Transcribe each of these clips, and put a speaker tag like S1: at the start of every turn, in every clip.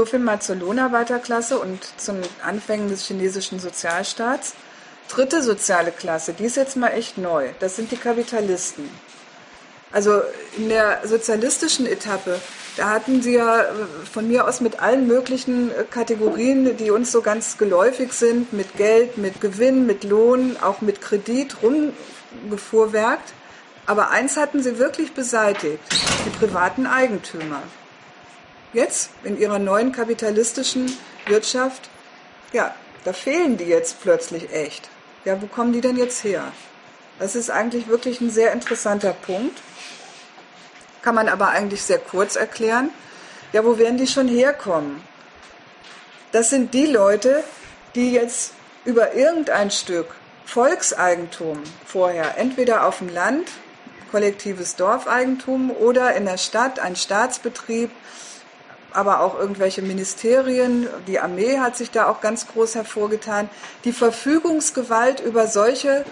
S1: So viel mal zur Lohnarbeiterklasse und zum Anfängen des chinesischen Sozialstaats. Dritte soziale Klasse, die ist jetzt mal echt neu. Das sind die Kapitalisten. Also in der sozialistischen Etappe, da hatten sie ja äh, von mir aus mit allen möglichen äh, Kategorien, die uns so ganz geläufig sind, mit Geld, mit Gewinn, mit Lohn, auch mit Kredit rumgefuhrwerkt. Aber eins hatten sie wirklich beseitigt, die privaten Eigentümer. Jetzt in ihrer neuen kapitalistischen Wirtschaft, ja, da fehlen die jetzt plötzlich echt. Ja, wo kommen die denn jetzt her? Das ist eigentlich wirklich ein sehr interessanter Punkt. Kann man aber eigentlich sehr kurz erklären. Ja, wo werden die schon herkommen? Das sind die Leute, die jetzt über irgendein Stück Volkseigentum vorher entweder auf dem Land, kollektives Dorfeigentum oder in der Stadt ein Staatsbetrieb, aber auch irgendwelche Ministerien, die Armee hat sich da auch ganz groß hervorgetan, die Verfügungsgewalt über solche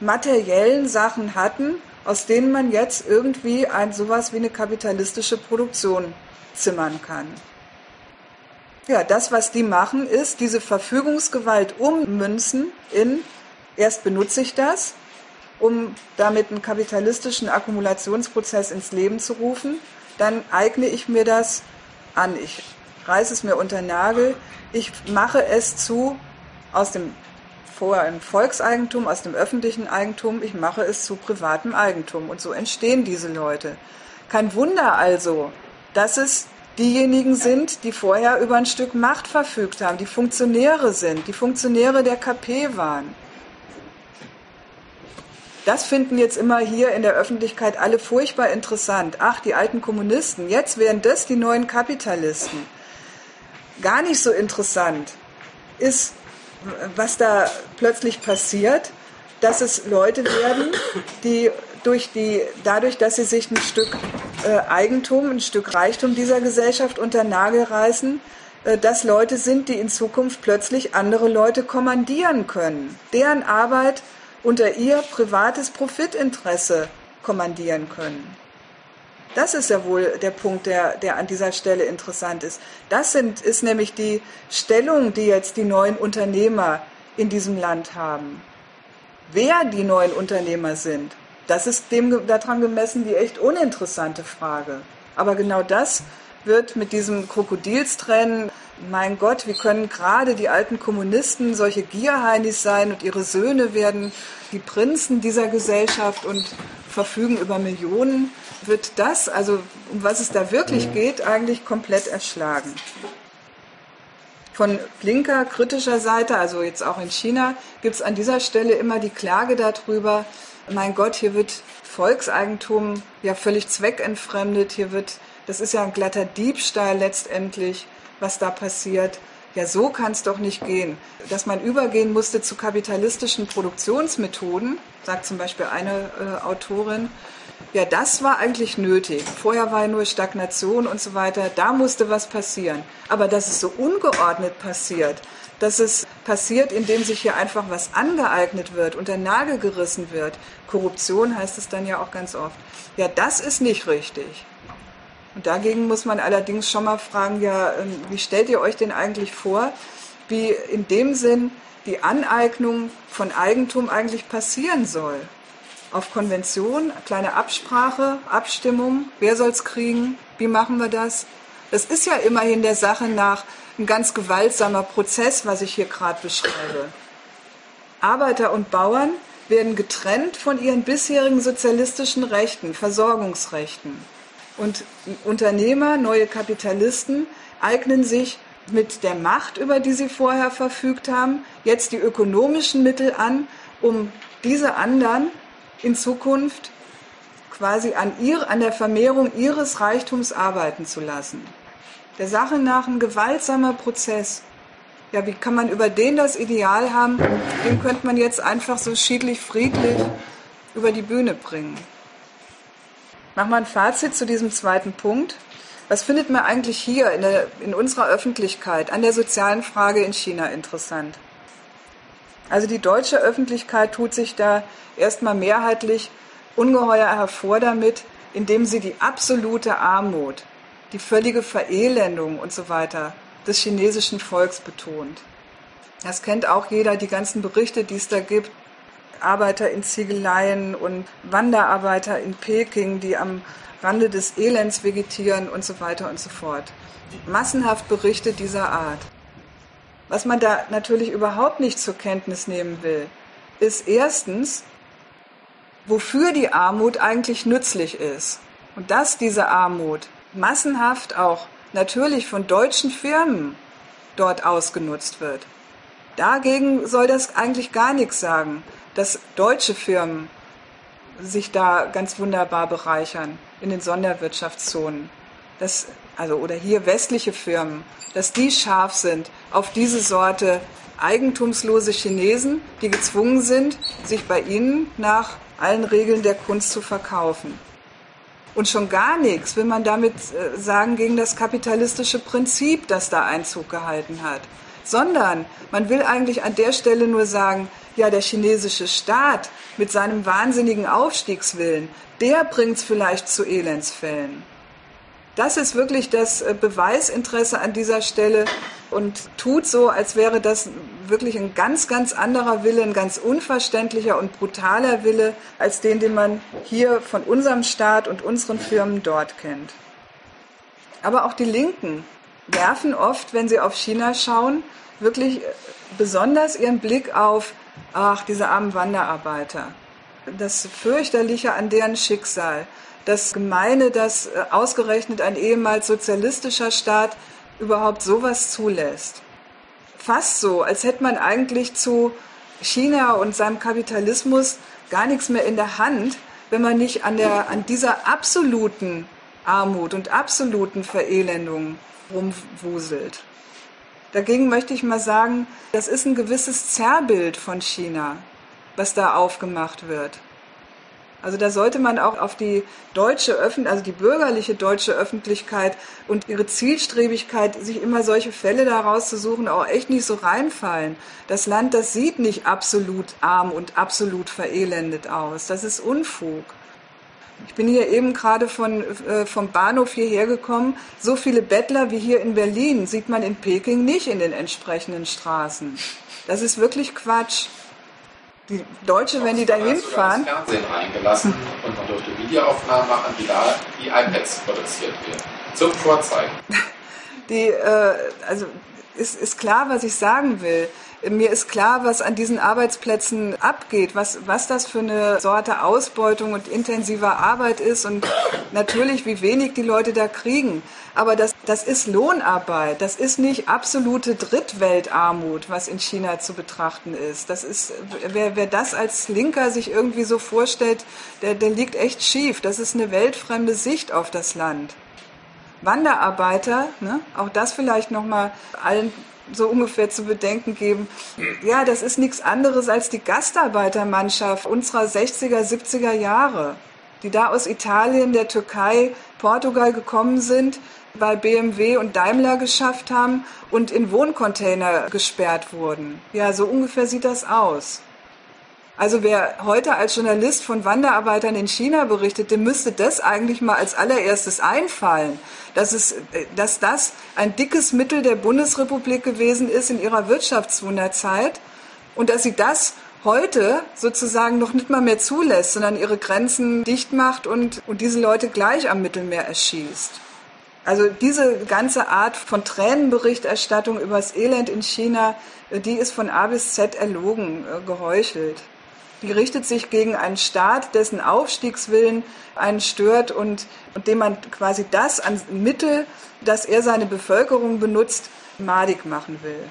S1: materiellen Sachen hatten aus denen man jetzt irgendwie ein sowas wie eine kapitalistische Produktion zimmern kann. Ja, das, was die machen, ist diese Verfügungsgewalt ummünzen in, erst benutze ich das, um damit einen kapitalistischen Akkumulationsprozess ins Leben zu rufen, dann eigne ich mir das an, ich reiße es mir unter Nagel, ich mache es zu aus dem vorher im Volkseigentum, aus dem öffentlichen Eigentum, ich mache es zu privatem Eigentum. Und so entstehen diese Leute. Kein Wunder also, dass es diejenigen sind, die vorher über ein Stück Macht verfügt haben, die Funktionäre sind, die Funktionäre der KP waren. Das finden jetzt immer hier in der Öffentlichkeit alle furchtbar interessant. Ach, die alten Kommunisten, jetzt wären das die neuen Kapitalisten. Gar nicht so interessant ist, was da plötzlich passiert, dass es Leute werden, die durch die, dadurch, dass sie sich ein Stück äh, Eigentum, ein Stück Reichtum dieser Gesellschaft unter Nagel reißen, äh, dass Leute sind, die in Zukunft plötzlich andere Leute kommandieren können, deren Arbeit unter ihr privates Profitinteresse kommandieren können. Das ist ja wohl der Punkt, der, der an dieser Stelle interessant ist. Das sind, ist nämlich die Stellung, die jetzt die neuen Unternehmer in diesem Land haben. Wer die neuen Unternehmer sind, das ist dem daran gemessen die echt uninteressante Frage. Aber genau das wird mit diesem Krokodilstrennen, mein Gott, wie können gerade die alten Kommunisten solche Gierheinis sein und ihre Söhne werden die Prinzen dieser Gesellschaft und verfügen über Millionen. Wird das, also um was es da wirklich geht, eigentlich komplett erschlagen. Von linker, kritischer Seite, also jetzt auch in China, gibt es an dieser Stelle immer die Klage darüber, mein Gott, hier wird Volkseigentum ja völlig zweckentfremdet, hier wird, das ist ja ein glatter Diebstahl letztendlich, was da passiert. Ja, so kann es doch nicht gehen. Dass man übergehen musste zu kapitalistischen Produktionsmethoden, sagt zum Beispiel eine äh, Autorin, ja, das war eigentlich nötig. Vorher war nur Stagnation und so weiter. Da musste was passieren. Aber dass es so ungeordnet passiert, dass es passiert, indem sich hier einfach was angeeignet wird, unter Nagel gerissen wird. Korruption heißt es dann ja auch ganz oft. Ja, das ist nicht richtig. Und dagegen muss man allerdings schon mal fragen, ja, ähm, wie stellt ihr euch denn eigentlich vor, wie in dem Sinn die Aneignung von Eigentum eigentlich passieren soll? auf Konvention, kleine Absprache, Abstimmung, wer soll es kriegen, wie machen wir das? Das ist ja immerhin der Sache nach ein ganz gewaltsamer Prozess, was ich hier gerade beschreibe. Arbeiter und Bauern werden getrennt von ihren bisherigen sozialistischen Rechten, Versorgungsrechten. Und Unternehmer, neue Kapitalisten eignen sich mit der Macht, über die sie vorher verfügt haben, jetzt die ökonomischen Mittel an, um diese anderen in Zukunft quasi an, ihr, an der Vermehrung ihres Reichtums arbeiten zu lassen. Der Sache nach ein gewaltsamer Prozess. Ja, wie kann man über den das Ideal haben? Den könnte man jetzt einfach so schiedlich, friedlich über die Bühne bringen. Machen wir ein Fazit zu diesem zweiten Punkt. Was findet man eigentlich hier in, der, in unserer Öffentlichkeit an der sozialen Frage in China interessant? Also die deutsche Öffentlichkeit tut sich da erstmal mehrheitlich ungeheuer hervor damit, indem sie die absolute Armut die völlige Verelendung und so weiter des chinesischen Volks betont. Das kennt auch jeder, die ganzen Berichte, die es da gibt. Arbeiter in Ziegeleien und Wanderarbeiter in Peking, die am Rande des Elends vegetieren und so weiter und so fort. Massenhaft Berichte dieser Art. Was man da natürlich überhaupt nicht zur Kenntnis nehmen will, ist erstens, wofür die Armut eigentlich nützlich ist. Und dass diese Armut massenhaft auch natürlich von deutschen Firmen dort ausgenutzt wird. Dagegen soll das eigentlich gar nichts sagen, dass deutsche Firmen sich da ganz wunderbar bereichern in den Sonderwirtschaftszonen. Das, also, oder hier westliche Firmen, dass die scharf sind auf diese Sorte eigentumslose Chinesen, die gezwungen sind, sich bei ihnen nach allen Regeln der Kunst zu verkaufen. Und schon gar nichts will man damit äh, sagen gegen das kapitalistische Prinzip, das da Einzug gehalten hat, sondern man will eigentlich an der Stelle nur sagen, ja, der chinesische Staat mit seinem wahnsinnigen Aufstiegswillen, der bringt es vielleicht zu Elendsfällen. Das ist wirklich das äh, Beweisinteresse an dieser Stelle und tut so, als wäre das wirklich ein ganz, ganz anderer Wille, ein ganz unverständlicher und brutaler Wille als den, den man hier von unserem Staat und unseren Firmen dort kennt. Aber auch die Linken werfen oft, wenn sie auf China schauen, wirklich äh, besonders ihren Blick auf, ach, diese armen Wanderarbeiter, das Fürchterliche an deren Schicksal, das Gemeine, dass äh, ausgerechnet ein ehemals sozialistischer Staat überhaupt sowas zulässt. Fast so, als hätte man eigentlich zu China und seinem Kapitalismus gar nichts mehr in der Hand, wenn man nicht an, der, an dieser absoluten Armut und absoluten Verelendung rumwuselt. Dagegen möchte ich mal sagen, das ist ein gewisses Zerrbild von China, was da aufgemacht wird. Also da sollte man auch auf die deutsche Öffentlichkeit, also die bürgerliche deutsche Öffentlichkeit und ihre Zielstrebigkeit, sich immer solche Fälle daraus zu suchen, auch echt nicht so reinfallen. Das Land, das sieht nicht absolut arm und absolut verelendet aus. Das ist Unfug. Ich bin hier eben gerade von, äh, vom Bahnhof hierher gekommen. So viele Bettler wie hier in Berlin sieht man in Peking nicht in den entsprechenden Straßen. Das ist wirklich Quatsch die Deutsche, wenn die da hinfahren.
S2: Fernsehen reingelassen und man durfte Videoaufnahmen machen, wie da die iPads produziert werden. Zum Vorzeigen.
S1: Die, äh, also ist, ist klar, was ich sagen will. Mir ist klar, was an diesen Arbeitsplätzen abgeht, was, was das für eine Sorte Ausbeutung und intensiver Arbeit ist und natürlich, wie wenig die Leute da kriegen. Aber das, das ist Lohnarbeit. Das ist nicht absolute Drittweltarmut, was in China zu betrachten ist. Das ist, wer, wer das als Linker sich irgendwie so vorstellt, der, der liegt echt schief. Das ist eine weltfremde Sicht auf das Land. Wanderarbeiter, ne, auch das vielleicht nochmal allen so ungefähr zu bedenken geben, ja, das ist nichts anderes als die Gastarbeitermannschaft unserer 60er, 70er Jahre, die da aus Italien, der Türkei, Portugal gekommen sind, bei BMW und Daimler geschafft haben und in Wohncontainer gesperrt wurden. Ja, so ungefähr sieht das aus. Also wer heute als Journalist von Wanderarbeitern in China berichtet, dem müsste das eigentlich mal als allererstes einfallen, dass, es, dass das ein dickes Mittel der Bundesrepublik gewesen ist in ihrer Wirtschaftswunderzeit und dass sie das heute sozusagen noch nicht mal mehr zulässt, sondern ihre Grenzen dicht macht und, und diese Leute gleich am Mittelmeer erschießt. Also diese ganze Art von Tränenberichterstattung über das Elend in China, die ist von A bis Z erlogen, äh, geheuchelt. Die richtet sich gegen einen Staat, dessen Aufstiegswillen einen stört und, und dem man quasi das an Mittel, das er seine Bevölkerung benutzt, madig machen will.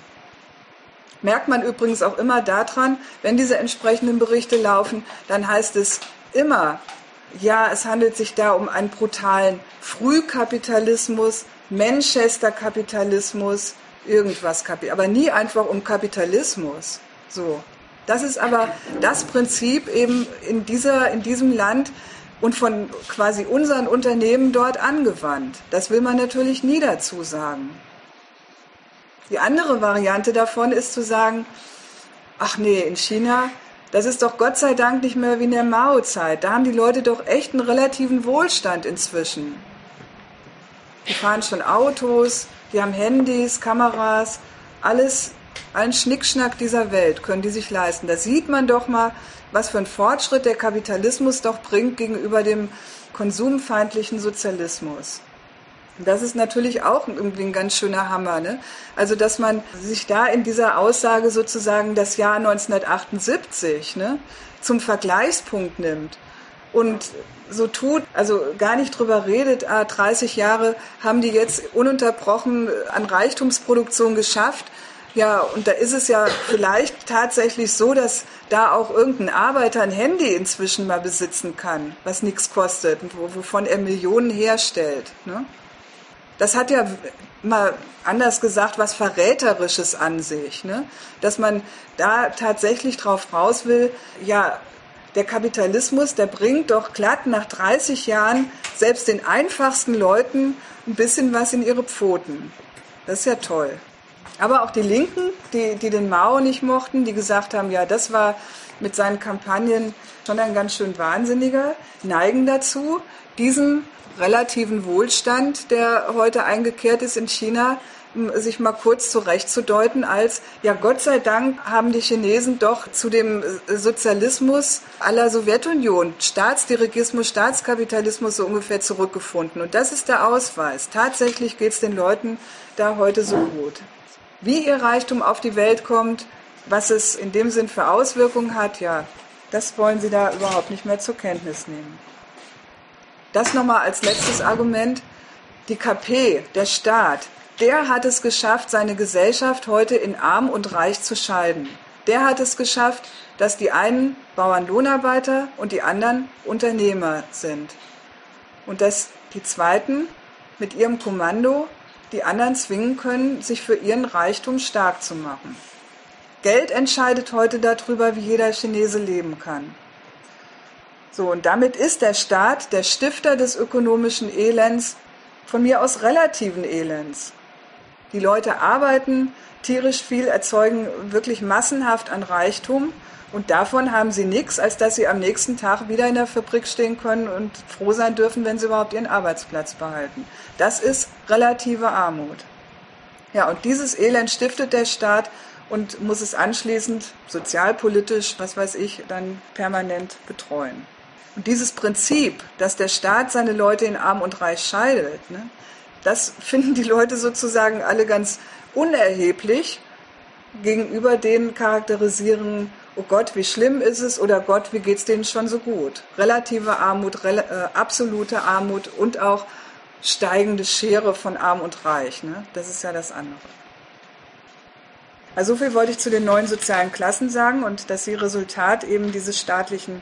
S1: Merkt man übrigens auch immer daran, wenn diese entsprechenden Berichte laufen, dann heißt es immer, ja, es handelt sich da um einen brutalen Frühkapitalismus, Manchester-Kapitalismus, irgendwas, aber nie einfach um Kapitalismus. So. Das ist aber das Prinzip eben in, dieser, in diesem Land und von quasi unseren Unternehmen dort angewandt. Das will man natürlich nie dazu sagen. Die andere Variante davon ist zu sagen, ach nee, in China, das ist doch Gott sei Dank nicht mehr wie in der Mao-Zeit. Da haben die Leute doch echt einen relativen Wohlstand inzwischen. Die fahren schon Autos, die haben Handys, Kameras, alles, allen Schnickschnack dieser Welt können die sich leisten. Da sieht man doch mal, was für ein Fortschritt der Kapitalismus doch bringt gegenüber dem konsumfeindlichen Sozialismus. Das ist natürlich auch irgendwie ein ganz schöner Hammer. Ne? Also, dass man sich da in dieser Aussage sozusagen das Jahr 1978 ne, zum Vergleichspunkt nimmt und so tut, also gar nicht drüber redet, ah, 30 Jahre haben die jetzt ununterbrochen an Reichtumsproduktion geschafft. Ja, und da ist es ja vielleicht tatsächlich so, dass da auch irgendein Arbeiter ein Handy inzwischen mal besitzen kann, was nichts kostet, wovon er Millionen herstellt. Ne? Das hat ja mal anders gesagt was Verräterisches an sich, ne? dass man da tatsächlich drauf raus will, ja, der Kapitalismus, der bringt doch glatt nach 30 Jahren selbst den einfachsten Leuten ein bisschen was in ihre Pfoten. Das ist ja toll. Aber auch die Linken, die, die den Mao nicht mochten, die gesagt haben, ja, das war mit seinen Kampagnen schon ein ganz schön Wahnsinniger, neigen dazu, diesen relativen Wohlstand, der heute eingekehrt ist in China, sich mal kurz zurechtzudeuten als, ja Gott sei Dank haben die Chinesen doch zu dem Sozialismus aller Sowjetunion, Staatsdirigismus, Staatskapitalismus so ungefähr zurückgefunden. Und das ist der Ausweis. Tatsächlich geht es den Leuten da heute so gut. Wie ihr Reichtum auf die Welt kommt, was es in dem Sinn für Auswirkungen hat, ja, das wollen sie da überhaupt nicht mehr zur Kenntnis nehmen. Das nochmal als letztes Argument. Die KP, der Staat, der hat es geschafft, seine Gesellschaft heute in arm und reich zu scheiden. Der hat es geschafft, dass die einen Bauernlohnarbeiter und die anderen Unternehmer sind. Und dass die Zweiten mit ihrem Kommando die anderen zwingen können, sich für ihren Reichtum stark zu machen. Geld entscheidet heute darüber, wie jeder Chinese leben kann. So, und damit ist der Staat der Stifter des ökonomischen Elends, von mir aus relativen Elends. Die Leute arbeiten tierisch viel, erzeugen wirklich massenhaft an Reichtum und davon haben sie nichts, als dass sie am nächsten Tag wieder in der Fabrik stehen können und froh sein dürfen, wenn sie überhaupt ihren Arbeitsplatz behalten. Das ist relative Armut. Ja, und dieses Elend stiftet der Staat und muss es anschließend sozialpolitisch, was weiß ich, dann permanent betreuen. Und dieses Prinzip, dass der Staat seine Leute in Arm und Reich scheidet, ne, das finden die Leute sozusagen alle ganz unerheblich gegenüber den charakterisieren, oh Gott, wie schlimm ist es oder Gott, wie geht es denen schon so gut. Relative Armut, rel äh, absolute Armut und auch steigende Schere von Arm und Reich. Ne? Das ist ja das andere. Also so viel wollte ich zu den neuen sozialen Klassen sagen und dass sie Resultat eben dieses staatlichen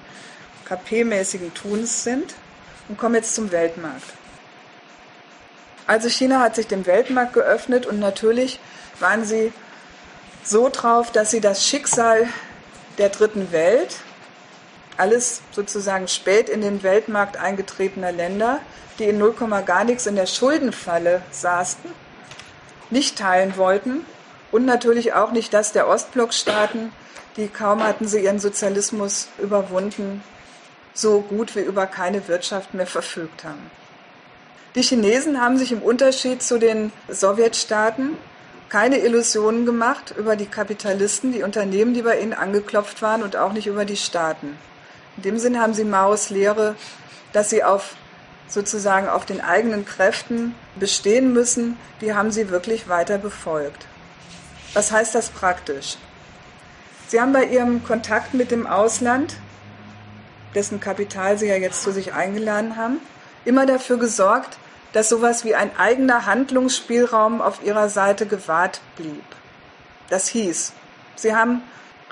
S1: KP-mäßigen Tuns sind und kommen jetzt zum Weltmarkt. Also China hat sich dem Weltmarkt geöffnet und natürlich waren sie so drauf, dass sie das Schicksal der dritten Welt, alles sozusagen spät in den Weltmarkt eingetretener Länder, die in 0, gar nichts in der Schuldenfalle saßen, nicht teilen wollten und natürlich auch nicht das der Ostblockstaaten, die kaum hatten sie ihren Sozialismus überwunden, so gut wie über keine Wirtschaft mehr verfügt haben. Die Chinesen haben sich im Unterschied zu den Sowjetstaaten keine Illusionen gemacht über die Kapitalisten, die Unternehmen, die bei ihnen angeklopft waren und auch nicht über die Staaten. In dem Sinn haben sie Maos Lehre, dass sie auf sozusagen auf den eigenen Kräften bestehen müssen, die haben sie wirklich weiter befolgt. Was heißt das praktisch? Sie haben bei ihrem Kontakt mit dem Ausland dessen Kapital sie ja jetzt zu sich eingeladen haben, immer dafür gesorgt, dass sowas wie ein eigener Handlungsspielraum auf ihrer Seite gewahrt blieb. Das hieß, sie haben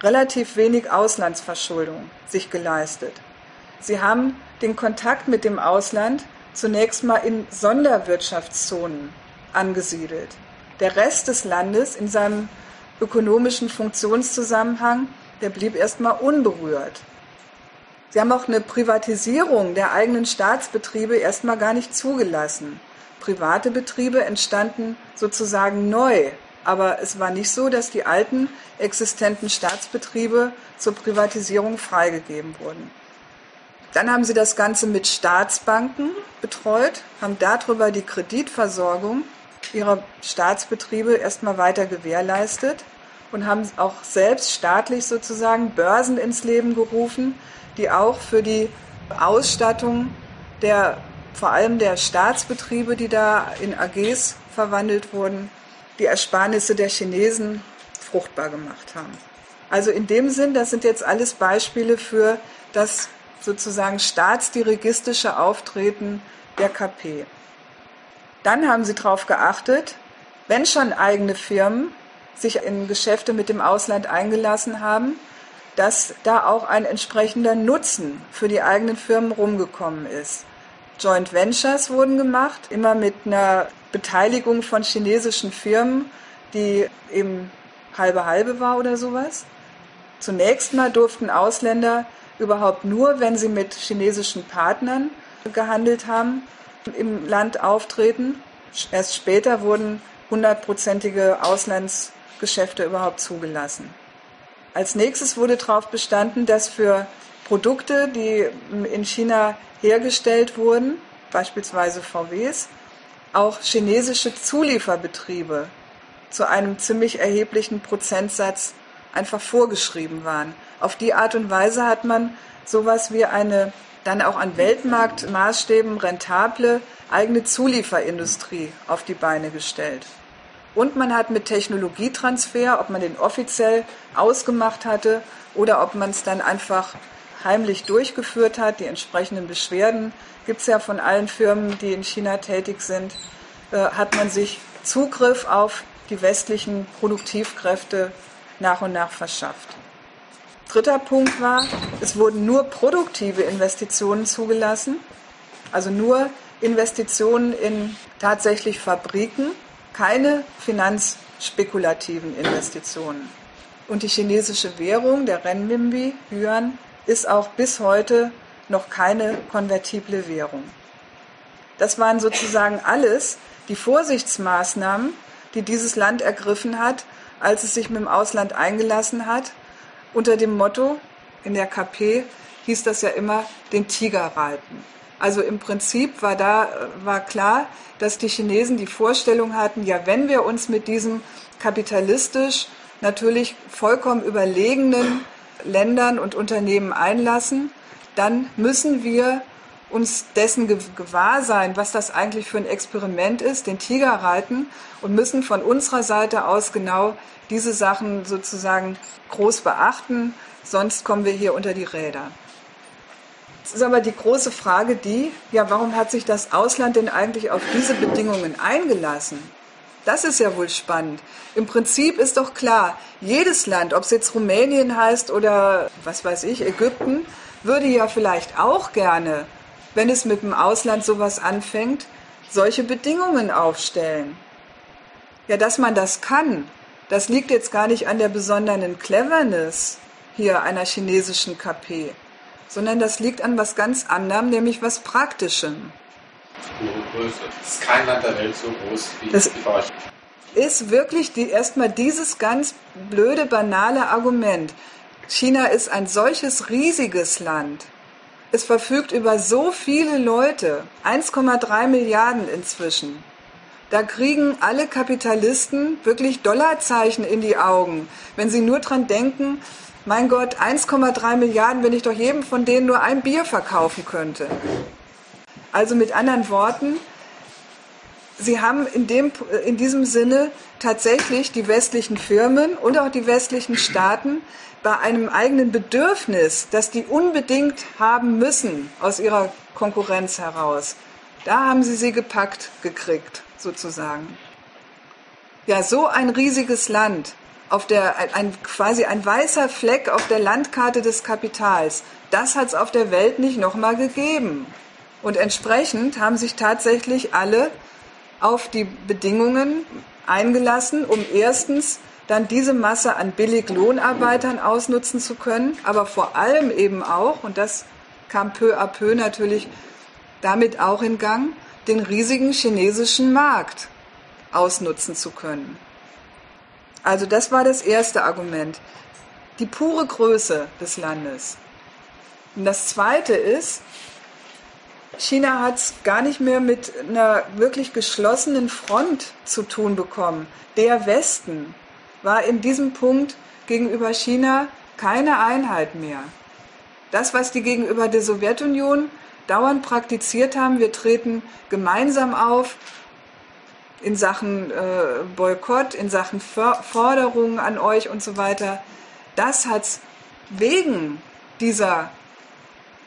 S1: relativ wenig Auslandsverschuldung sich geleistet. Sie haben den Kontakt mit dem Ausland zunächst mal in Sonderwirtschaftszonen angesiedelt. Der Rest des Landes in seinem ökonomischen Funktionszusammenhang, der blieb erstmal unberührt. Sie haben auch eine Privatisierung der eigenen Staatsbetriebe erstmal gar nicht zugelassen. Private Betriebe entstanden sozusagen neu, aber es war nicht so, dass die alten existenten Staatsbetriebe zur Privatisierung freigegeben wurden. Dann haben sie das Ganze mit Staatsbanken betreut, haben darüber die Kreditversorgung ihrer Staatsbetriebe erstmal weiter gewährleistet und haben auch selbst staatlich sozusagen Börsen ins Leben gerufen, die auch für die Ausstattung der vor allem der Staatsbetriebe, die da in AGs verwandelt wurden, die Ersparnisse der Chinesen fruchtbar gemacht haben. Also in dem Sinn, das sind jetzt alles Beispiele für das sozusagen staatsdirigistische Auftreten der KP. Dann haben sie darauf geachtet, wenn schon eigene Firmen sich in Geschäfte mit dem Ausland eingelassen haben, dass da auch ein entsprechender Nutzen für die eigenen Firmen rumgekommen ist. Joint Ventures wurden gemacht, immer mit einer Beteiligung von chinesischen Firmen, die eben halbe halbe war oder sowas. Zunächst mal durften Ausländer überhaupt nur, wenn sie mit chinesischen Partnern gehandelt haben, im Land auftreten. Erst später wurden hundertprozentige Auslandsgeschäfte überhaupt zugelassen. Als nächstes wurde darauf bestanden, dass für Produkte, die in China hergestellt wurden, beispielsweise VWs, auch chinesische Zulieferbetriebe zu einem ziemlich erheblichen Prozentsatz einfach vorgeschrieben waren. Auf die Art und Weise hat man sowas wie eine dann auch an Weltmarktmaßstäben rentable eigene Zulieferindustrie auf die Beine gestellt. Und man hat mit Technologietransfer, ob man den offiziell ausgemacht hatte oder ob man es dann einfach heimlich durchgeführt hat, die entsprechenden Beschwerden gibt es ja von allen Firmen, die in China tätig sind, äh, hat man sich Zugriff auf die westlichen Produktivkräfte nach und nach verschafft. Dritter Punkt war, es wurden nur produktive Investitionen zugelassen, also nur Investitionen in tatsächlich Fabriken, keine finanzspekulativen Investitionen. Und die chinesische Währung, der Renminbi, Yuan, ist auch bis heute noch keine konvertible Währung. Das waren sozusagen alles die Vorsichtsmaßnahmen, die dieses Land ergriffen hat, als es sich mit dem Ausland eingelassen hat, unter dem Motto, in der KP hieß das ja immer, den Tiger reiten. Also im Prinzip war da war klar, dass die Chinesen die Vorstellung hatten, ja, wenn wir uns mit diesem kapitalistisch natürlich vollkommen überlegenen Ländern und Unternehmen einlassen, dann müssen wir uns dessen gewahr sein, was das eigentlich für ein Experiment ist, den Tiger reiten und müssen von unserer Seite aus genau diese Sachen sozusagen groß beachten, sonst kommen wir hier unter die Räder. Ist aber die große Frage die, ja, warum hat sich das Ausland denn eigentlich auf diese Bedingungen eingelassen? Das ist ja wohl spannend. Im Prinzip ist doch klar, jedes Land, ob es jetzt Rumänien heißt oder was weiß ich, Ägypten, würde ja vielleicht auch gerne, wenn es mit dem Ausland sowas anfängt, solche Bedingungen aufstellen. Ja, dass man das kann, das liegt jetzt gar nicht an der besonderen Cleverness hier einer chinesischen KP, sondern das liegt an was ganz anderem, nämlich was Praktischem.
S2: Es ist kein Land der Welt so groß wie das die
S1: Ist wirklich die, erstmal dieses ganz blöde, banale Argument. China ist ein solches riesiges Land. Es verfügt über so viele Leute, 1,3 Milliarden inzwischen. Da kriegen alle Kapitalisten wirklich Dollarzeichen in die Augen, wenn sie nur dran denken, mein Gott, 1,3 Milliarden, wenn ich doch jedem von denen nur ein Bier verkaufen könnte. Also mit anderen Worten, Sie haben in, dem, in diesem Sinne tatsächlich die westlichen Firmen und auch die westlichen Staaten bei einem eigenen Bedürfnis, das die unbedingt haben müssen aus ihrer Konkurrenz heraus, da haben sie sie gepackt gekriegt, sozusagen. Ja, so ein riesiges Land, auf der, ein, quasi ein weißer Fleck auf der Landkarte des Kapitals, das hat es auf der Welt nicht nochmal gegeben. Und entsprechend haben sich tatsächlich alle auf die Bedingungen eingelassen, um erstens dann diese Masse an Billiglohnarbeitern ausnutzen zu können, aber vor allem eben auch, und das kam peu à peu natürlich damit auch in Gang, den riesigen chinesischen Markt ausnutzen zu können. Also das war das erste Argument. Die pure Größe des Landes. Und das Zweite ist, China hat es gar nicht mehr mit einer wirklich geschlossenen Front zu tun bekommen. Der Westen war in diesem Punkt gegenüber China keine Einheit mehr. Das, was die gegenüber der Sowjetunion dauernd praktiziert haben, wir treten gemeinsam auf in Sachen äh, Boykott, in Sachen Forderungen an euch und so weiter, das hat es wegen dieser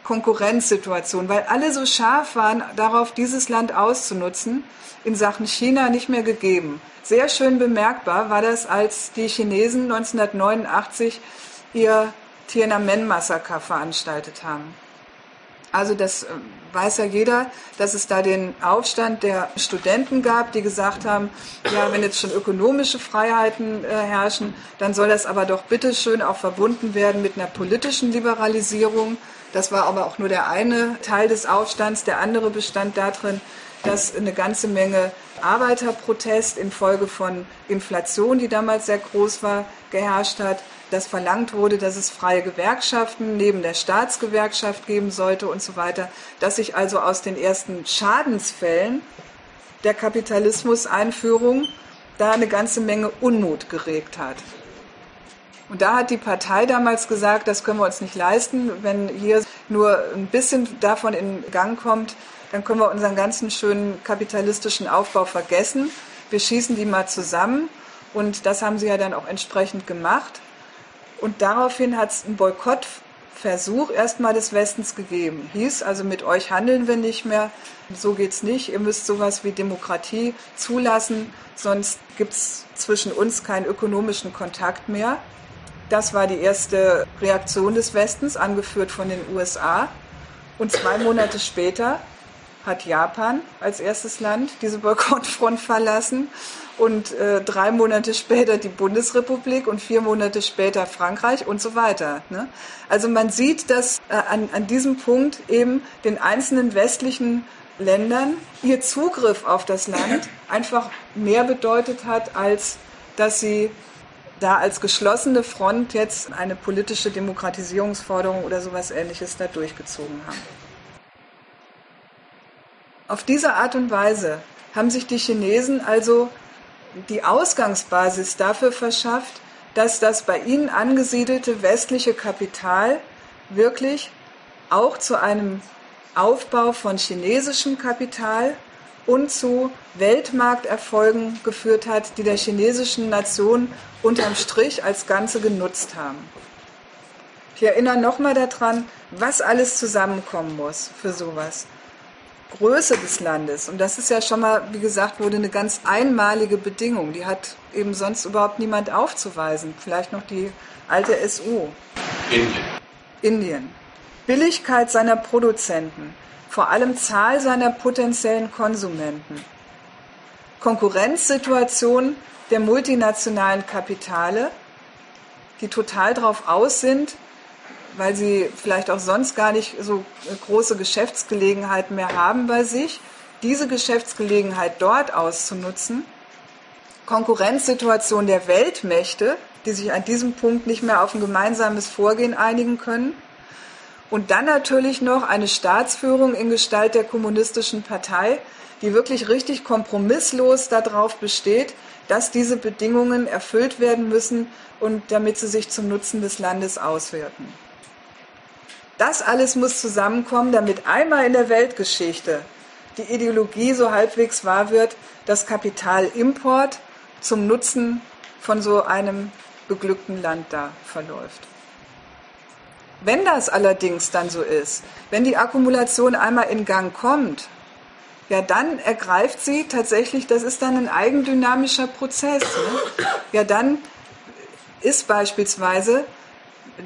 S1: Konkurrenzsituation, weil alle so scharf waren, darauf dieses Land auszunutzen, in Sachen China nicht mehr gegeben. Sehr schön bemerkbar war das, als die Chinesen 1989 ihr Tiananmen-Massaker veranstaltet haben. Also das äh, weiß ja jeder, dass es da den Aufstand der Studenten gab, die gesagt haben, ja, wenn jetzt schon ökonomische Freiheiten äh, herrschen, dann soll das aber doch bitteschön auch verbunden werden mit einer politischen Liberalisierung. Das war aber auch nur der eine Teil des Aufstands. Der andere bestand darin, dass eine ganze Menge Arbeiterprotest infolge von Inflation, die damals sehr groß war, geherrscht hat, dass verlangt wurde, dass es freie Gewerkschaften neben der Staatsgewerkschaft geben sollte und so weiter, dass sich also aus den ersten Schadensfällen der Kapitalismuseinführung da eine ganze Menge Unmut geregt hat. Und da hat die Partei damals gesagt, das können wir uns nicht leisten. Wenn hier nur ein bisschen davon in Gang kommt, dann können wir unseren ganzen schönen kapitalistischen Aufbau vergessen. Wir schießen die mal zusammen. Und das haben sie ja dann auch entsprechend gemacht. Und daraufhin hat es einen Boykottversuch erstmal des Westens gegeben. Hieß also, mit euch handeln wir nicht mehr, so geht's nicht. Ihr müsst sowas wie Demokratie zulassen, sonst gibt es zwischen uns keinen ökonomischen Kontakt mehr. Das war die erste Reaktion des Westens, angeführt von den USA. Und zwei Monate später hat Japan als erstes Land diese Boykottfront verlassen und äh, drei Monate später die Bundesrepublik und vier Monate später Frankreich und so weiter. Ne? Also man sieht, dass äh, an, an diesem Punkt eben den einzelnen westlichen Ländern ihr Zugriff auf das Land einfach mehr bedeutet hat, als dass sie da als geschlossene Front jetzt eine politische Demokratisierungsforderung oder sowas ähnliches da durchgezogen haben. Auf diese Art und Weise haben sich die Chinesen also die Ausgangsbasis dafür verschafft, dass das bei ihnen angesiedelte westliche Kapital wirklich auch zu einem Aufbau von chinesischem Kapital und zu Weltmarkterfolgen geführt hat, die der chinesischen Nation unterm Strich als Ganze genutzt haben. Ich erinnere nochmal daran, was alles zusammenkommen muss für sowas. Größe des Landes. Und das ist ja schon mal, wie gesagt, wurde eine ganz einmalige Bedingung. Die hat eben sonst überhaupt niemand aufzuweisen. Vielleicht noch die alte SU.
S2: Indien.
S1: Indien. Billigkeit seiner Produzenten. Vor allem Zahl seiner potenziellen Konsumenten. Konkurrenzsituation der multinationalen Kapitale, die total darauf aus sind, weil sie vielleicht auch sonst gar nicht so große Geschäftsgelegenheiten mehr haben bei sich, diese Geschäftsgelegenheit dort auszunutzen. Konkurrenzsituation der Weltmächte, die sich an diesem Punkt nicht mehr auf ein gemeinsames Vorgehen einigen können. Und dann natürlich noch eine Staatsführung in Gestalt der kommunistischen Partei, die wirklich richtig kompromisslos darauf besteht, dass diese Bedingungen erfüllt werden müssen und damit sie sich zum Nutzen des Landes auswirken. Das alles muss zusammenkommen, damit einmal in der Weltgeschichte die Ideologie so halbwegs wahr wird, dass Kapitalimport zum Nutzen von so einem beglückten Land da verläuft. Wenn das allerdings dann so ist, wenn die Akkumulation einmal in Gang kommt, ja, dann ergreift sie tatsächlich, das ist dann ein eigendynamischer Prozess. Ne? Ja, dann ist beispielsweise,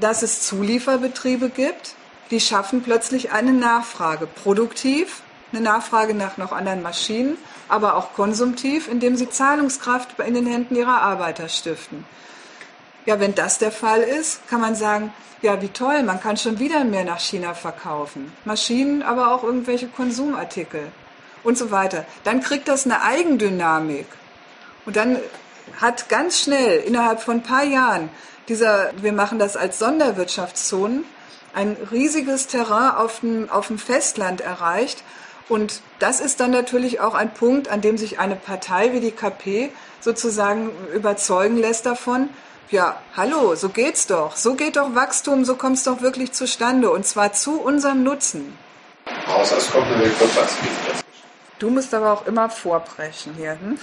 S1: dass es Zulieferbetriebe gibt, die schaffen plötzlich eine Nachfrage. Produktiv, eine Nachfrage nach noch anderen Maschinen, aber auch konsumtiv, indem sie Zahlungskraft in den Händen ihrer Arbeiter stiften. Ja, wenn das der Fall ist, kann man sagen, ja, wie toll, man kann schon wieder mehr nach China verkaufen. Maschinen, aber auch irgendwelche Konsumartikel und so weiter. Dann kriegt das eine Eigendynamik. Und dann hat ganz schnell, innerhalb von ein paar Jahren, dieser, wir machen das als Sonderwirtschaftszonen, ein riesiges Terrain auf dem, auf dem Festland erreicht. Und das ist dann natürlich auch ein Punkt, an dem sich eine Partei wie die KP sozusagen überzeugen lässt davon, ja, hallo, so geht's doch. So geht doch Wachstum, so kommt's doch wirklich zustande. Und zwar zu unserem Nutzen.
S2: Außer es kommt eine Wirtschaftskrise
S1: Du musst aber auch immer vorbrechen hier. Hm?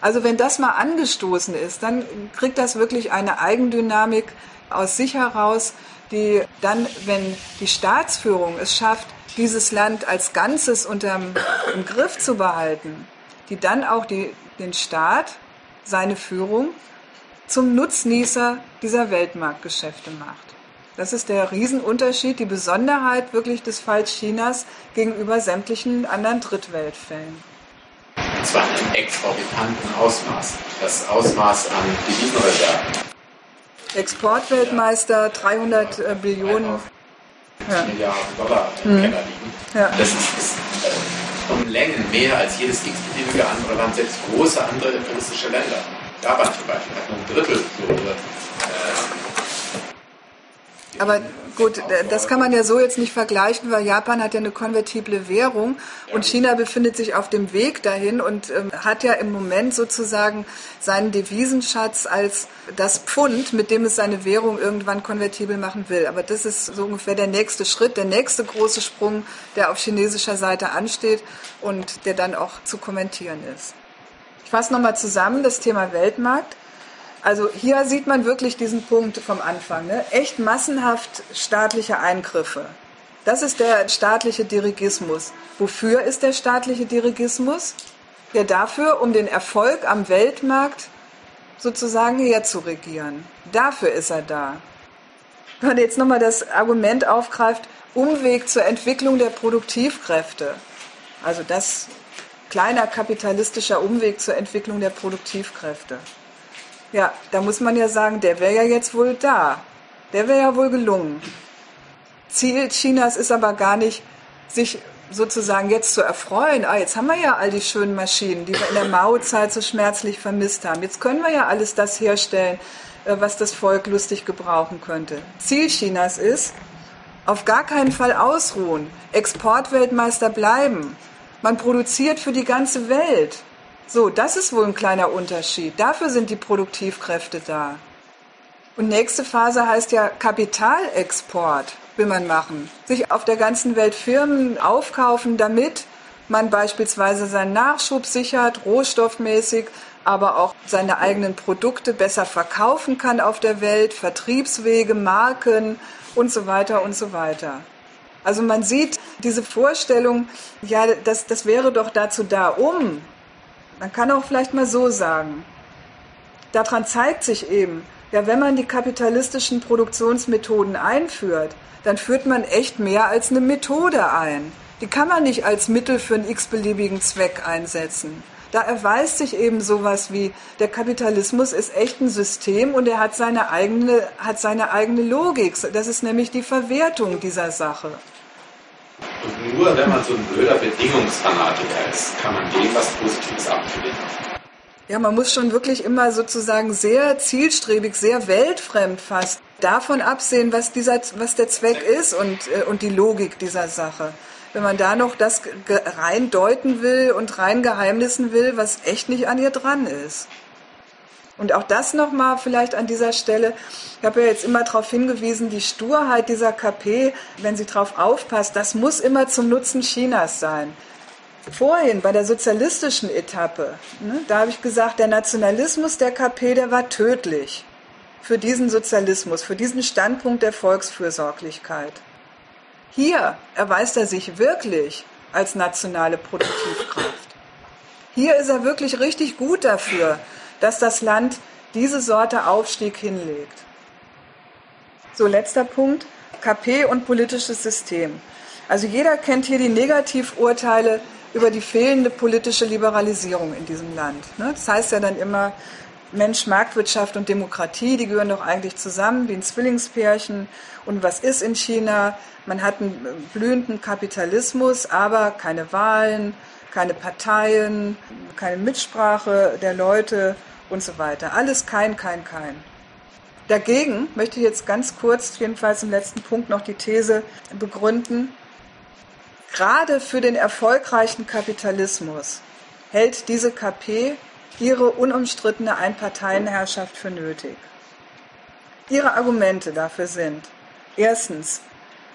S1: Also wenn das mal angestoßen ist, dann kriegt das wirklich eine Eigendynamik aus sich heraus, die dann, wenn die Staatsführung es schafft, dieses Land als Ganzes unter im Griff zu behalten, die dann auch die, den Staat, seine Führung zum Nutznießer dieser Weltmarktgeschäfte macht. Das ist der Riesenunterschied, die Besonderheit wirklich des Falls Chinas gegenüber sämtlichen anderen Drittweltfällen.
S2: Und zwar in einem exorbitanten Ausmaß. Das Ausmaß an Devisenreserven.
S1: Exportweltmeister, 300 äh, Billionen
S2: ja. Milliarden Dollar im mhm. Keller liegen. Ja. Das ist, ist äh, um Längen mehr als jedes x-beliebige andere Land, selbst große andere imperialistische Länder. Japan zum Beispiel hat nur ein Drittel so ihre
S1: aber gut, das kann man ja so jetzt nicht vergleichen, weil Japan hat ja eine konvertible Währung und China befindet sich auf dem Weg dahin und ähm, hat ja im Moment sozusagen seinen Devisenschatz als das Pfund, mit dem es seine Währung irgendwann konvertibel machen will. Aber das ist so ungefähr der nächste Schritt, der nächste große Sprung, der auf chinesischer Seite ansteht und der dann auch zu kommentieren ist. Ich fasse nochmal zusammen das Thema Weltmarkt. Also hier sieht man wirklich diesen Punkt vom Anfang. Ne? Echt massenhaft staatliche Eingriffe. Das ist der staatliche Dirigismus. Wofür ist der staatliche Dirigismus? Ja, dafür, um den Erfolg am Weltmarkt sozusagen herzuregieren. Dafür ist er da. Wenn man jetzt nochmal das Argument aufgreift, Umweg zur Entwicklung der Produktivkräfte. Also das kleiner kapitalistischer Umweg zur Entwicklung der Produktivkräfte. Ja, da muss man ja sagen, der wäre ja jetzt wohl da. Der wäre ja wohl gelungen. Ziel Chinas ist aber gar nicht, sich sozusagen jetzt zu erfreuen. Ah, jetzt haben wir ja all die schönen Maschinen, die wir in der Mao-Zeit so schmerzlich vermisst haben. Jetzt können wir ja alles das herstellen, äh, was das Volk lustig gebrauchen könnte. Ziel Chinas ist, auf gar keinen Fall ausruhen, Exportweltmeister bleiben. Man produziert für die ganze Welt. So, das ist wohl ein kleiner Unterschied. Dafür sind die Produktivkräfte da. Und nächste Phase heißt ja Kapitalexport will man machen. Sich auf der ganzen Welt Firmen aufkaufen, damit man beispielsweise seinen Nachschub sichert, rohstoffmäßig, aber auch seine eigenen Produkte besser verkaufen kann auf der Welt, Vertriebswege, Marken und so weiter und so weiter. Also man sieht diese Vorstellung, ja, das, das wäre doch dazu da, um man kann auch vielleicht mal so sagen, daran zeigt sich eben, ja, wenn man die kapitalistischen Produktionsmethoden einführt, dann führt man echt mehr als eine Methode ein. Die kann man nicht als Mittel für einen x-beliebigen Zweck einsetzen. Da erweist sich eben sowas wie, der Kapitalismus ist echt ein System und er hat seine eigene, hat seine eigene Logik. Das ist nämlich die Verwertung dieser Sache.
S2: Und nur wenn man so ein blöder Bedingungsfanatiker ist, kann man dem was Positives abgewinnen.
S1: Ja, man muss schon wirklich immer sozusagen sehr zielstrebig, sehr weltfremd fast davon absehen, was, dieser, was der Zweck ist und, äh, und die Logik dieser Sache. Wenn man da noch das rein deuten will und rein geheimnissen will, was echt nicht an ihr dran ist. Und auch das nochmal vielleicht an dieser Stelle. Ich habe ja jetzt immer darauf hingewiesen, die Sturheit dieser KP, wenn sie darauf aufpasst, das muss immer zum Nutzen Chinas sein. Vorhin bei der sozialistischen Etappe, ne, da habe ich gesagt, der Nationalismus der KP, der war tödlich für diesen Sozialismus, für diesen Standpunkt der Volksfürsorglichkeit. Hier erweist er sich wirklich als nationale Produktivkraft. Hier ist er wirklich richtig gut dafür, dass das Land diese Sorte Aufstieg hinlegt. So, letzter Punkt, KP und politisches System. Also jeder kennt hier die Negativurteile über die fehlende politische Liberalisierung in diesem Land. Ne? Das heißt ja dann immer, Mensch, Marktwirtschaft und Demokratie, die gehören doch eigentlich zusammen wie ein Zwillingspärchen. Und was ist in China? Man hat einen blühenden Kapitalismus, aber keine Wahlen, keine Parteien, keine Mitsprache der Leute und so weiter. Alles kein, kein, kein. Dagegen möchte ich jetzt ganz kurz, jedenfalls im letzten Punkt, noch die These begründen. Gerade für den erfolgreichen Kapitalismus hält diese KP ihre unumstrittene Einparteienherrschaft für nötig. Ihre Argumente dafür sind erstens,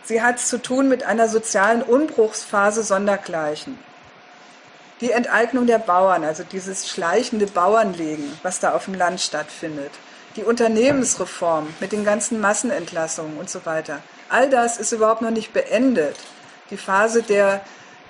S1: sie hat zu tun mit einer sozialen Umbruchsphase sondergleichen. Die Enteignung der Bauern, also dieses schleichende Bauernlegen, was da auf dem Land stattfindet, die Unternehmensreform mit den ganzen Massenentlassungen und so weiter, all das ist überhaupt noch nicht beendet. Die Phase der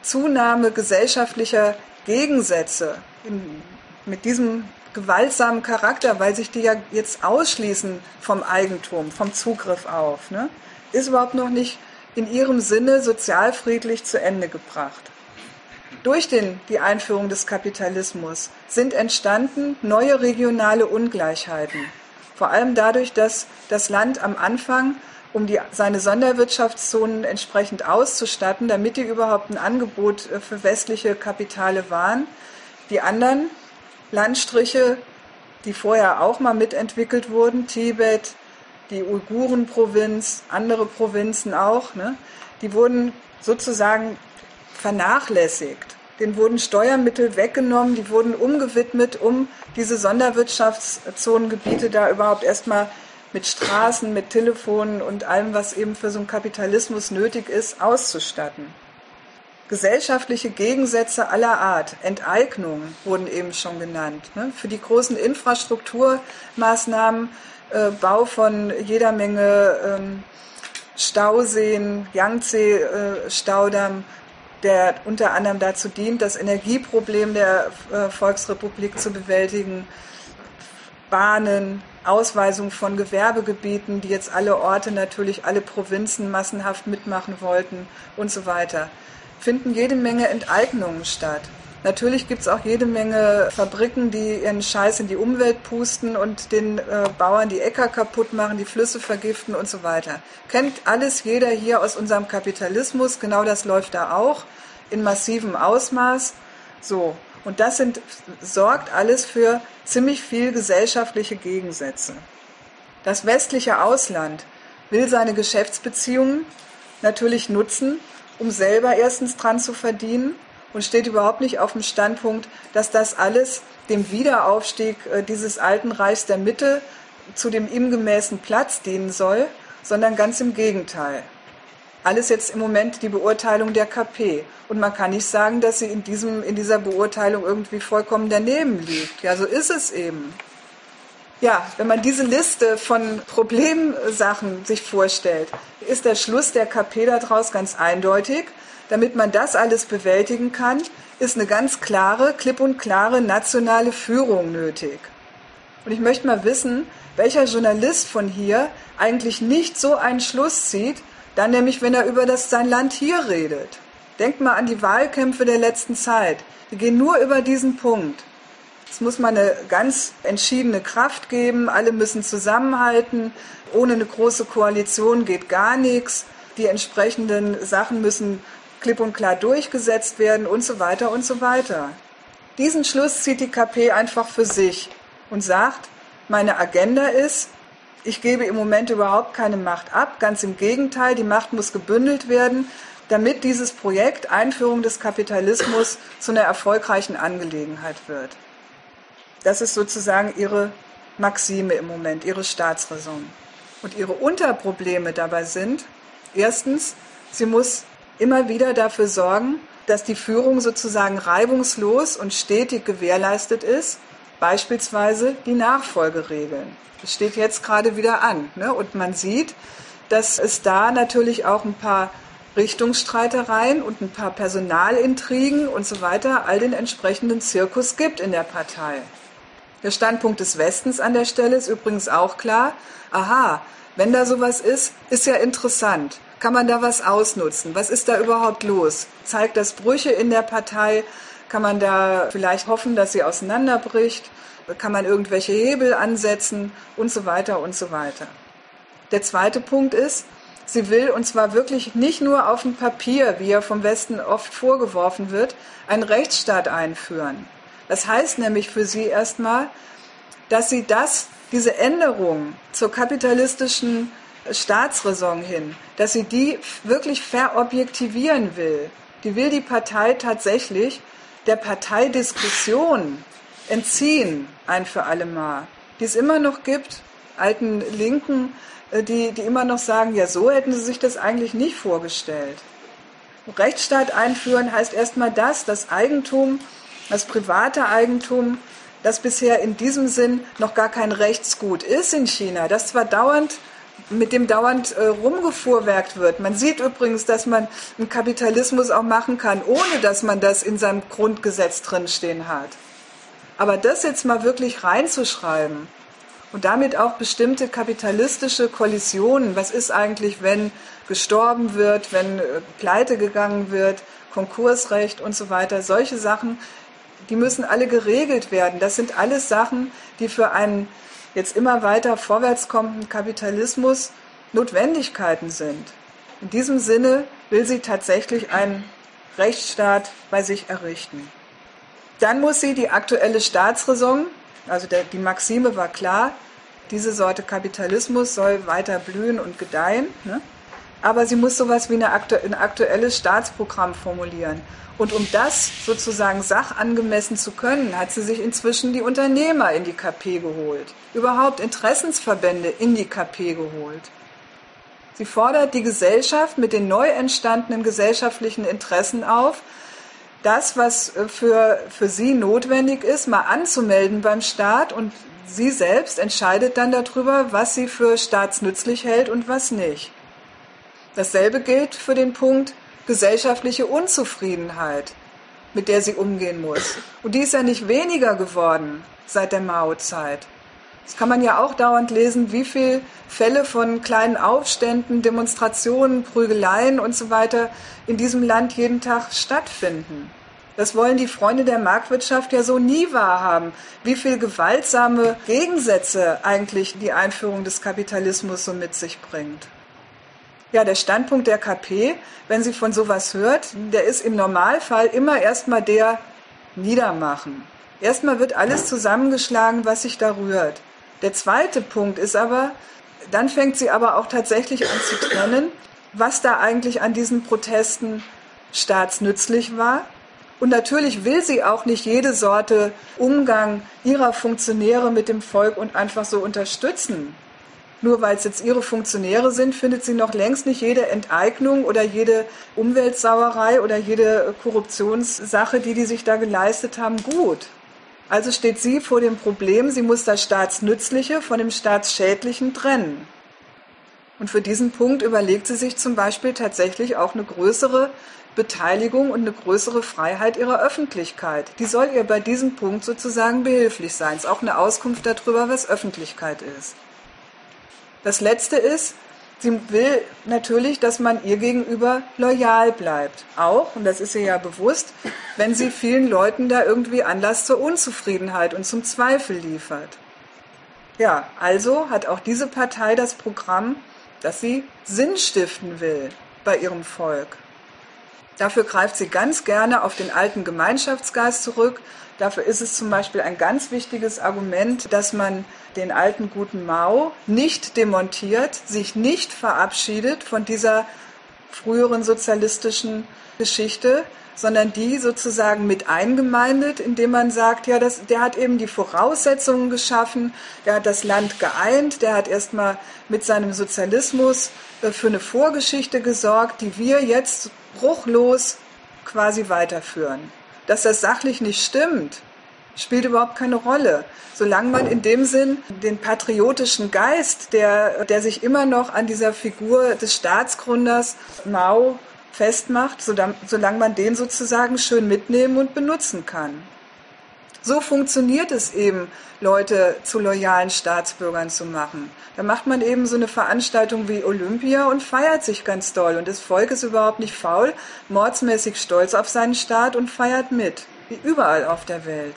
S1: Zunahme gesellschaftlicher Gegensätze in, mit diesem gewaltsamen Charakter, weil sich die ja jetzt ausschließen vom Eigentum, vom Zugriff auf, ne, ist überhaupt noch nicht in ihrem Sinne sozialfriedlich zu Ende gebracht. Durch den, die Einführung des Kapitalismus sind entstanden neue regionale Ungleichheiten. Vor allem dadurch, dass das Land am Anfang, um die, seine Sonderwirtschaftszonen entsprechend auszustatten, damit die überhaupt ein Angebot äh, für westliche Kapitale waren, die anderen Landstriche, die vorher auch mal mitentwickelt wurden, Tibet, die Uiguren-Provinz, andere Provinzen auch, ne, die wurden sozusagen vernachlässigt. Denen wurden Steuermittel weggenommen, die wurden umgewidmet, um diese Sonderwirtschaftszonengebiete da überhaupt erstmal mit Straßen, mit Telefonen und allem, was eben für so einen Kapitalismus nötig ist, auszustatten gesellschaftliche Gegensätze aller Art, Enteignungen wurden eben schon genannt. Ne? Für die großen Infrastrukturmaßnahmen, äh, Bau von jeder Menge ähm, Stauseen, Yangtze-Staudamm, äh, der unter anderem dazu dient, das Energieproblem der äh, Volksrepublik zu bewältigen, Bahnen, Ausweisung von Gewerbegebieten, die jetzt alle Orte natürlich, alle Provinzen massenhaft mitmachen wollten und so weiter finden jede Menge Enteignungen statt. Natürlich gibt es auch jede Menge Fabriken, die ihren Scheiß in die Umwelt pusten und den äh, Bauern die Äcker kaputt machen, die Flüsse vergiften und so weiter. Kennt alles jeder hier aus unserem Kapitalismus. Genau das läuft da auch in massivem Ausmaß. So. Und das sind, sorgt alles für ziemlich viel gesellschaftliche Gegensätze. Das westliche Ausland will seine Geschäftsbeziehungen natürlich nutzen, um selber erstens dran zu verdienen und steht überhaupt nicht auf dem Standpunkt, dass das alles dem Wiederaufstieg äh, dieses alten Reichs der Mitte zu dem ihm gemäßen Platz dienen soll, sondern ganz im Gegenteil. Alles jetzt im Moment die Beurteilung der KP. Und man kann nicht sagen, dass sie in, diesem, in dieser Beurteilung irgendwie vollkommen daneben liegt. Ja, so ist es eben. Ja, wenn man diese Liste von Problemsachen sich vorstellt, ist der Schluss der KP daraus ganz eindeutig. Damit man das alles bewältigen kann, ist eine ganz klare, klipp und klare nationale Führung nötig. Und ich möchte mal wissen, welcher Journalist von hier eigentlich nicht so einen Schluss zieht, dann nämlich, wenn er über das sein Land hier redet. Denkt mal an die Wahlkämpfe der letzten Zeit. Die gehen nur über diesen Punkt. Es muss mal eine ganz entschiedene Kraft geben. Alle müssen zusammenhalten. Ohne eine große Koalition geht gar nichts. Die entsprechenden Sachen müssen klipp und klar durchgesetzt werden und so weiter und so weiter. Diesen Schluss zieht die KP einfach für sich und sagt, meine Agenda ist, ich gebe im Moment überhaupt keine Macht ab. Ganz im Gegenteil, die Macht muss gebündelt werden, damit dieses Projekt Einführung des Kapitalismus zu einer erfolgreichen Angelegenheit wird. Das ist sozusagen ihre Maxime im Moment, ihre Staatsräson. Und ihre Unterprobleme dabei sind, erstens, sie muss immer wieder dafür sorgen, dass die Führung sozusagen reibungslos und stetig gewährleistet ist, beispielsweise die Nachfolgeregeln. Das steht jetzt gerade wieder an. Ne? Und man sieht, dass es da natürlich auch ein paar Richtungsstreitereien und ein paar Personalintrigen und so weiter, all den entsprechenden Zirkus gibt in der Partei. Der Standpunkt des Westens an der Stelle ist übrigens auch klar. Aha, wenn da sowas ist, ist ja interessant. Kann man da was ausnutzen? Was ist da überhaupt los? Zeigt das Brüche in der Partei? Kann man da vielleicht hoffen, dass sie auseinanderbricht? Kann man irgendwelche Hebel ansetzen? Und so weiter und so weiter. Der zweite Punkt ist, sie will, und zwar wirklich nicht nur auf dem Papier, wie er vom Westen oft vorgeworfen wird, einen Rechtsstaat einführen. Das heißt nämlich für sie erstmal, dass sie das diese Änderung zur kapitalistischen Staatsräson hin, dass sie die wirklich verobjektivieren will. Die will die Partei tatsächlich der Parteidiskussion entziehen, ein für alle Mal. Die es immer noch gibt, alten Linken, äh, die, die immer noch sagen, ja, so hätten sie sich das eigentlich nicht vorgestellt. Rechtsstaat einführen heißt erstmal das, das Eigentum, das private Eigentum, das bisher in diesem Sinn noch gar kein Rechtsgut ist in China, das zwar dauernd mit dem dauernd äh, rumgefuhrwerkt wird. Man sieht übrigens, dass man einen Kapitalismus auch machen kann, ohne dass man das in seinem Grundgesetz drinstehen hat. Aber das jetzt mal wirklich reinzuschreiben und damit auch bestimmte kapitalistische Kollisionen, was ist eigentlich, wenn gestorben wird, wenn äh, pleite gegangen wird, Konkursrecht und so weiter, solche Sachen, die müssen alle geregelt werden. Das sind alles Sachen, die für einen jetzt immer weiter vorwärtskommenden Kapitalismus Notwendigkeiten sind. In diesem Sinne will sie tatsächlich einen Rechtsstaat bei sich errichten. Dann muss sie die aktuelle Staatsräson, also der, die Maxime war klar, diese Sorte Kapitalismus soll weiter blühen und gedeihen, ne? Aber sie muss sowas wie eine aktu ein aktuelles Staatsprogramm formulieren. Und um das sozusagen sachangemessen zu können, hat sie sich inzwischen die Unternehmer in die KP geholt, überhaupt Interessensverbände in die KP geholt. Sie fordert die Gesellschaft mit den neu entstandenen gesellschaftlichen Interessen auf, das, was äh, für, für sie notwendig ist, mal anzumelden beim Staat und sie selbst entscheidet dann darüber, was sie für staatsnützlich hält und was nicht. Dasselbe gilt für den Punkt, gesellschaftliche Unzufriedenheit, mit der sie umgehen muss. Und die ist ja nicht weniger geworden seit der Mao-Zeit. Das kann man ja auch dauernd lesen, wie viele Fälle von kleinen Aufständen, Demonstrationen, Prügeleien und so weiter in diesem Land jeden Tag stattfinden. Das wollen die Freunde der Marktwirtschaft ja so nie wahrhaben. Wie viele gewaltsame Gegensätze eigentlich die Einführung des Kapitalismus so mit sich bringt. Ja, der Standpunkt der KP, wenn sie von sowas hört, der ist im Normalfall immer erstmal der Niedermachen. Erstmal wird alles zusammengeschlagen, was sich da rührt. Der zweite Punkt ist aber, dann fängt sie aber auch tatsächlich an zu trennen, was da eigentlich an diesen Protesten staatsnützlich war. Und natürlich will sie auch nicht jede Sorte Umgang ihrer Funktionäre mit dem Volk und einfach so unterstützen. Nur weil es jetzt ihre Funktionäre sind, findet sie noch längst nicht jede Enteignung oder jede Umweltsauerei oder jede Korruptionssache, die die sich da geleistet haben, gut. Also steht sie vor dem Problem, sie muss das Staatsnützliche von dem Staatsschädlichen trennen. Und für diesen Punkt überlegt sie sich zum Beispiel tatsächlich auch eine größere Beteiligung und eine größere Freiheit ihrer Öffentlichkeit. Die soll ihr bei diesem Punkt sozusagen behilflich sein. Es ist auch eine Auskunft darüber, was Öffentlichkeit ist. Das Letzte ist, sie will natürlich, dass man ihr gegenüber loyal bleibt. Auch, und das ist ihr ja bewusst, wenn sie vielen Leuten da irgendwie Anlass zur Unzufriedenheit und zum Zweifel liefert. Ja, also hat auch diese Partei das Programm, dass sie Sinn stiften will bei ihrem Volk. Dafür greift sie ganz gerne auf den alten Gemeinschaftsgeist zurück. Dafür ist es zum Beispiel ein ganz wichtiges Argument, dass man den alten guten Mao nicht demontiert, sich nicht verabschiedet von dieser früheren sozialistischen Geschichte, sondern die sozusagen mit eingemeindet, indem man sagt, ja, das, der hat eben die Voraussetzungen geschaffen, der hat das Land geeint, der hat erstmal mit seinem Sozialismus äh, für eine Vorgeschichte gesorgt, die wir jetzt bruchlos quasi weiterführen. Dass das sachlich nicht stimmt, spielt überhaupt keine Rolle. Solange man in dem Sinn den patriotischen Geist, der, der sich immer noch an dieser Figur des Staatsgründers Mao festmacht, solange man den sozusagen schön mitnehmen und benutzen kann. So funktioniert es eben, Leute zu loyalen Staatsbürgern zu machen. Da macht man eben so eine Veranstaltung wie Olympia und feiert sich ganz doll. Und das Volk ist überhaupt nicht faul, mordsmäßig stolz auf seinen Staat und feiert mit, wie überall auf der Welt.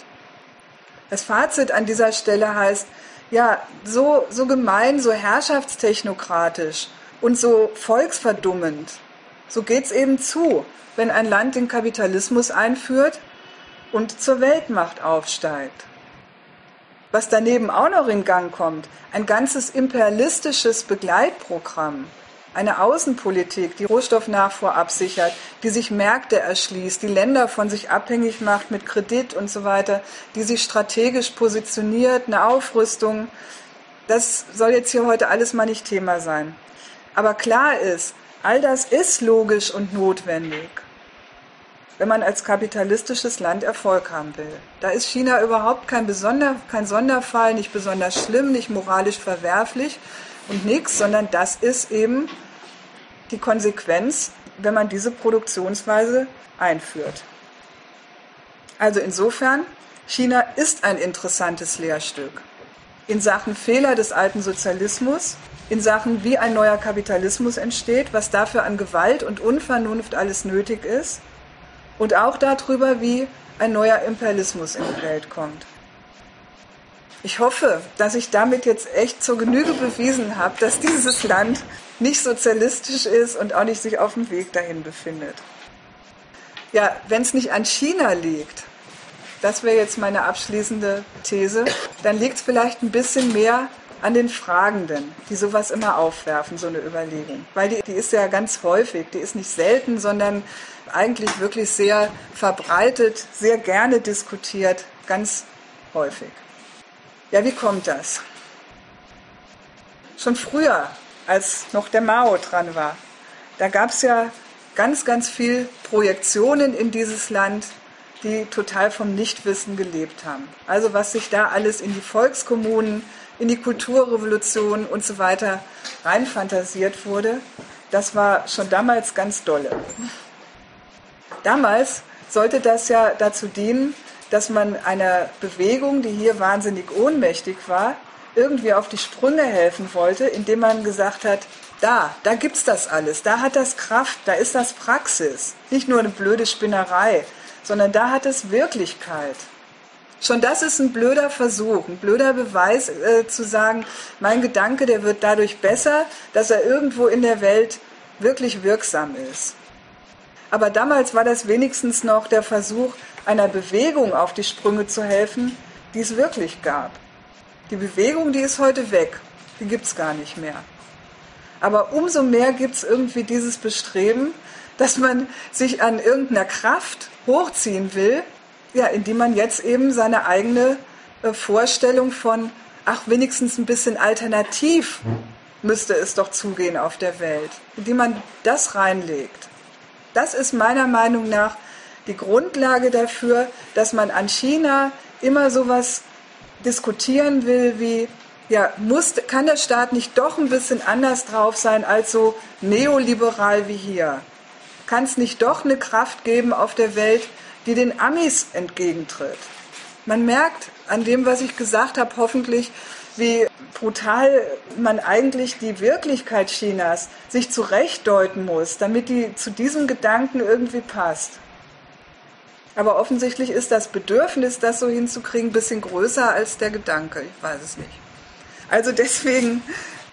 S1: Das Fazit an dieser Stelle heißt, ja, so, so gemein, so herrschaftstechnokratisch und so volksverdummend, so geht's eben zu, wenn ein Land den Kapitalismus einführt und zur Weltmacht aufsteigt. Was daneben auch noch in Gang kommt, ein ganzes imperialistisches Begleitprogramm, eine Außenpolitik, die Rohstoffnachfuhr absichert, die sich Märkte erschließt, die Länder von sich abhängig macht mit Kredit und so weiter, die sich strategisch positioniert, eine Aufrüstung. Das soll jetzt hier heute alles mal nicht Thema sein. Aber klar ist, all das ist logisch und notwendig, wenn man als kapitalistisches Land Erfolg haben will. Da ist China überhaupt kein, Besonder, kein Sonderfall, nicht besonders schlimm, nicht moralisch verwerflich und nichts, sondern das ist eben die Konsequenz, wenn man diese Produktionsweise einführt. Also insofern, China ist ein interessantes Lehrstück in Sachen Fehler des alten Sozialismus, in Sachen, wie ein neuer Kapitalismus entsteht, was dafür an Gewalt und Unvernunft alles nötig ist und auch darüber, wie ein neuer Imperialismus in die Welt kommt. Ich hoffe, dass ich damit jetzt echt zur Genüge bewiesen habe, dass dieses Land nicht sozialistisch ist und auch nicht sich auf dem Weg dahin befindet. Ja, wenn es nicht an China liegt, das wäre jetzt meine abschließende These, dann liegt es vielleicht ein bisschen mehr an den Fragenden, die sowas immer aufwerfen, so eine Überlegung. Weil die, die ist ja ganz häufig, die ist nicht selten, sondern eigentlich wirklich sehr verbreitet, sehr gerne diskutiert, ganz häufig. Ja, wie kommt das? Schon früher, als noch der Mao dran war, da gab es ja ganz, ganz viel Projektionen in dieses Land, die total vom Nichtwissen gelebt haben. Also was sich da alles in die Volkskommunen, in die Kulturrevolution und so weiter reinfantasiert wurde, das war schon damals ganz dolle. Damals sollte das ja dazu dienen, dass man einer Bewegung, die hier wahnsinnig ohnmächtig war, irgendwie auf die Sprünge helfen wollte, indem man gesagt hat, da, da gibt's das alles, da hat das Kraft, da ist das Praxis, nicht nur eine blöde Spinnerei, sondern da hat es Wirklichkeit. Schon das ist ein blöder Versuch, ein blöder Beweis äh, zu sagen, mein Gedanke, der wird dadurch besser, dass er irgendwo in der Welt wirklich wirksam ist. Aber damals war das wenigstens noch der Versuch, einer Bewegung auf die Sprünge zu helfen, die es wirklich gab. Die Bewegung, die ist heute weg, die gibt es gar nicht mehr. Aber umso mehr gibt es irgendwie dieses Bestreben, dass man sich an irgendeiner Kraft hochziehen will, ja, indem man jetzt eben seine eigene äh, Vorstellung von, ach, wenigstens ein bisschen alternativ müsste es doch zugehen auf der Welt, indem man das reinlegt. Das ist meiner Meinung nach die Grundlage dafür, dass man an China immer sowas diskutieren will wie, ja, muss, kann der Staat nicht doch ein bisschen anders drauf sein als so neoliberal wie hier? Kann es nicht doch eine Kraft geben auf der Welt, die den Amis entgegentritt? Man merkt an dem, was ich gesagt habe, hoffentlich, wie brutal man eigentlich die Wirklichkeit Chinas sich zurechtdeuten muss, damit die zu diesem Gedanken irgendwie passt. Aber offensichtlich ist das Bedürfnis, das so hinzukriegen, ein bisschen größer als der Gedanke. Ich weiß es nicht. Also deswegen,